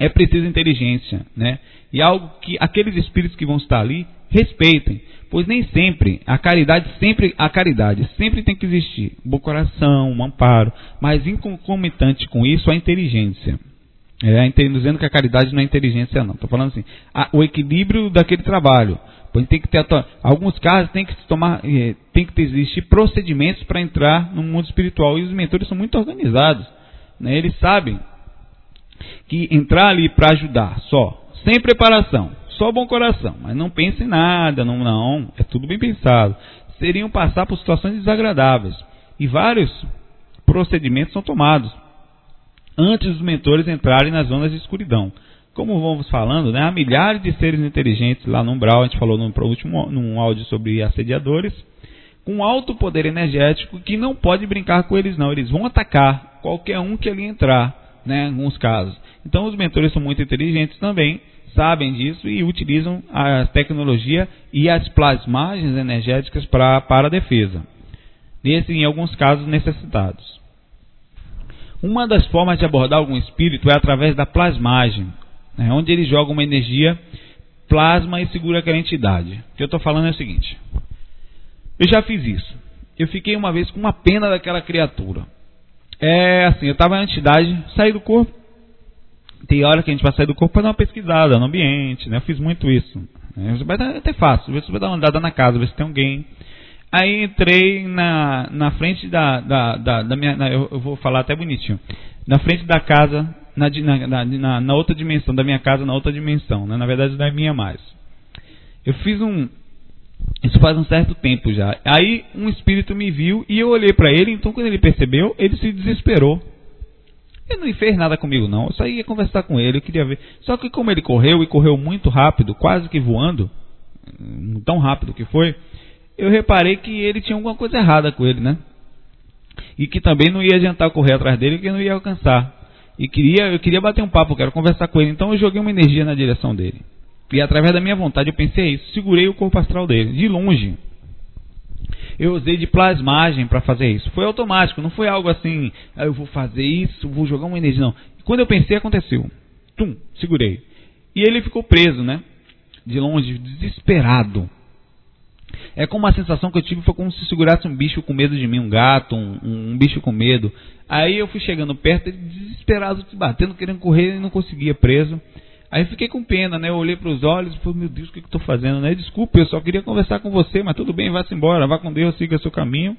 é preciso inteligência, né? E algo que aqueles espíritos que vão estar ali respeitem, pois nem sempre a caridade sempre a caridade sempre tem que existir, um bom coração, um amparo, mas concomitante com isso a inteligência. É, dizendo que a caridade não é inteligência não. Estou falando assim, a, o equilíbrio daquele trabalho. Pois tem que ter alguns casos tem que tomar, eh, tem que existir procedimentos para entrar no mundo espiritual e os mentores são muito organizados. Né? Eles sabem que entrar ali para ajudar só, sem preparação, só bom coração, mas não pense em nada, não, não, é tudo bem pensado, seriam passar por situações desagradáveis. E vários procedimentos são tomados antes dos mentores entrarem nas zonas de escuridão. Como vamos falando, né, há milhares de seres inteligentes lá no umbral, a gente falou no último num áudio sobre assediadores, com alto poder energético que não pode brincar com eles não, eles vão atacar qualquer um que ali entrar né, em alguns casos. Então os mentores são muito inteligentes também, sabem disso e utilizam a tecnologia e as plasmagens energéticas pra, para a defesa. Nesse, em alguns casos necessitados. Uma das formas de abordar algum espírito é através da plasmagem, né, onde ele joga uma energia, plasma e segura aquela entidade. O que eu estou falando é o seguinte: eu já fiz isso. Eu fiquei uma vez com uma pena daquela criatura. É assim, eu estava na entidade, saí do corpo. Tem hora que a gente vai sair do corpo para dar uma pesquisada no ambiente, né? Eu fiz muito isso. É até fácil, você vai dar uma andada na casa, ver se tem alguém. Aí entrei na, na frente da, da, da, da minha. Na, eu, vou falar até bonitinho. Na frente da casa, na, na, na, na outra dimensão, da minha casa na outra dimensão, né? Na verdade, da minha mais. Eu fiz um, isso faz um certo tempo já. Aí um espírito me viu e eu olhei para ele, então quando ele percebeu, ele se desesperou. Ele não fez nada comigo não, eu só ia conversar com ele, eu queria ver. Só que como ele correu e correu muito rápido, quase que voando, tão rápido que foi, eu reparei que ele tinha alguma coisa errada com ele, né? E que também não ia adiantar correr atrás dele, que não ia alcançar. E queria, eu queria bater um papo, eu quero conversar com ele, então eu joguei uma energia na direção dele. E através da minha vontade eu pensei isso, segurei o corpo astral dele, de longe. Eu usei de plasmagem para fazer isso. Foi automático, não foi algo assim, ah, eu vou fazer isso, vou jogar uma energia, não. Quando eu pensei, aconteceu. Tum, segurei. E ele ficou preso, né? De longe, desesperado. É como a sensação que eu tive foi como se segurasse um bicho com medo de mim, um gato, um, um, um bicho com medo. Aí eu fui chegando perto, ele desesperado, batendo, querendo correr e não conseguia preso. Aí fiquei com pena, né? Eu olhei para os olhos e falei, meu Deus, o que, eu estou fazendo, né? Desculpe, eu só queria conversar com você, mas tudo bem, vá-se embora, vá com Deus, siga seu caminho.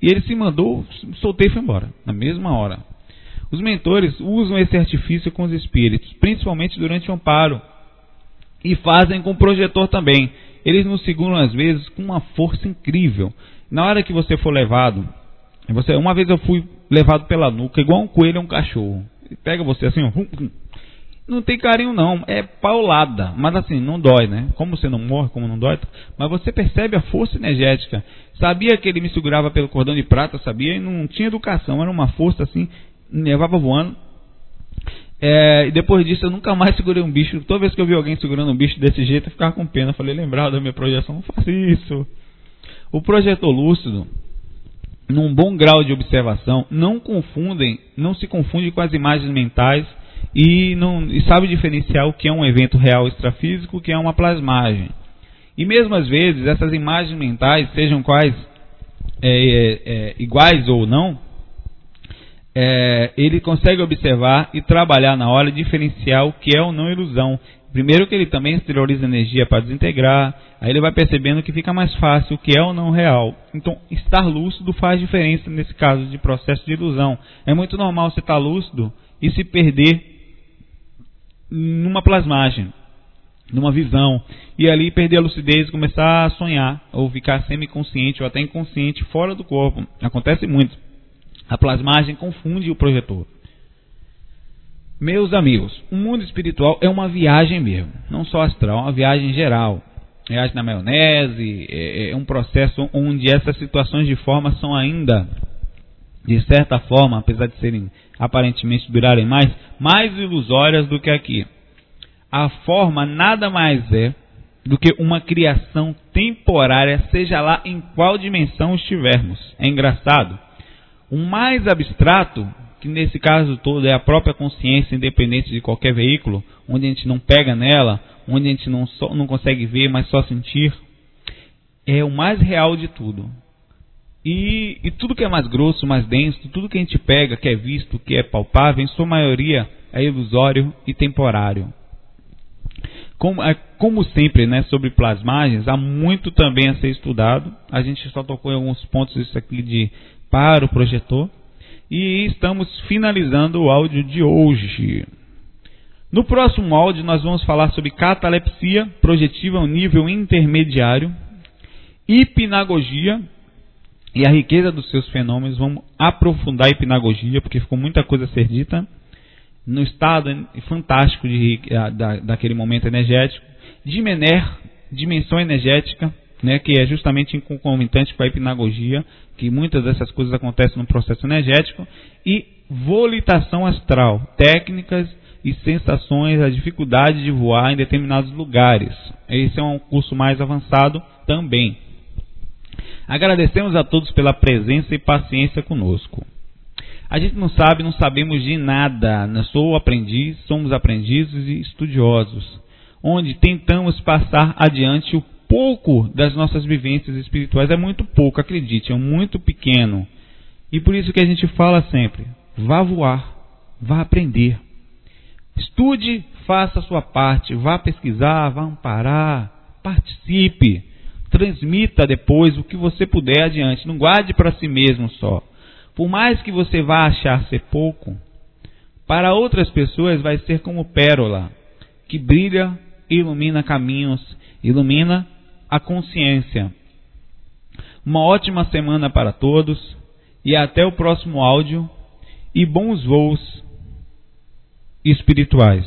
E ele se mandou, soltei e foi embora, na mesma hora. Os mentores usam esse artifício com os espíritos, principalmente durante o amparo. E fazem com o projetor também. Eles nos seguram às vezes com uma força incrível. Na hora que você for levado, você, uma vez eu fui levado pela nuca, igual um coelho a um cachorro. Pega você assim, ó, não tem carinho não, é paulada, mas assim, não dói, né? Como você não morre, como não dói, mas você percebe a força energética. Sabia que ele me segurava pelo cordão de prata, sabia? E não tinha educação, era uma força assim, levava voando. É, e depois disso eu nunca mais segurei um bicho. Toda vez que eu vi alguém segurando um bicho desse jeito, eu ficava com pena. falei, lembrado da minha projeção, não faça isso. O projetor lúcido, num bom grau de observação, não confundem, não se confunde com as imagens mentais e, não, e sabe diferenciar o que é um evento real extrafísico, o que é uma plasmagem. E mesmo às vezes, essas imagens mentais, sejam quais é, é, é, iguais ou não, é, ele consegue observar e trabalhar na hora, diferenciar o que é ou não ilusão. Primeiro que ele também exterioriza energia para desintegrar, aí ele vai percebendo que fica mais fácil o que é ou não real. Então, estar lúcido faz diferença nesse caso de processo de ilusão. É muito normal você estar lúcido e se perder numa plasmagem, numa visão, e ali perder a lucidez e começar a sonhar, ou ficar semi-consciente ou até inconsciente fora do corpo. Acontece muito. A plasmagem confunde o projetor. Meus amigos, o mundo espiritual é uma viagem mesmo, não só astral, é uma viagem geral. Viagem na maionese, é, é um processo onde essas situações de forma são ainda, de certa forma, apesar de serem aparentemente durarem mais, mais ilusórias do que aqui. A forma nada mais é do que uma criação temporária, seja lá em qual dimensão estivermos. É engraçado o mais abstrato, que nesse caso todo é a própria consciência independente de qualquer veículo, onde a gente não pega nela, onde a gente não, só, não consegue ver, mas só sentir, é o mais real de tudo. E, e, tudo que é mais grosso, mais denso, tudo que a gente pega, que é visto, que é palpável, em sua maioria é ilusório e temporário. Como, é, como sempre, né, sobre plasmagens, há muito também a ser estudado. A gente só tocou em alguns pontos isso aqui de para o projetor. E estamos finalizando o áudio de hoje. No próximo áudio, nós vamos falar sobre catalepsia projetiva ao nível intermediário, hipnagogia e a riqueza dos seus fenômenos. Vamos aprofundar a hipnagogia, porque ficou muita coisa a ser dita. No estado fantástico de, da, daquele momento energético. Dimensão energética, né, que é justamente concomitante com a hipnagogia, que muitas dessas coisas acontecem no processo energético, e volitação astral, técnicas e sensações, a dificuldade de voar em determinados lugares. Esse é um curso mais avançado também. Agradecemos a todos pela presença e paciência conosco. A gente não sabe, não sabemos de nada. Sou aprendiz, somos aprendizes e estudiosos, onde tentamos passar adiante o pouco das nossas vivências espirituais, é muito pouco, acredite, é muito pequeno. E por isso que a gente fala sempre: vá voar, vá aprender. Estude, faça a sua parte, vá pesquisar, vá amparar, participe, transmita depois o que você puder adiante, não guarde para si mesmo só. Por mais que você vá achar ser pouco, para outras pessoas vai ser como pérola, que brilha e ilumina caminhos, ilumina a consciência. Uma ótima semana para todos e até o próximo áudio e bons voos espirituais.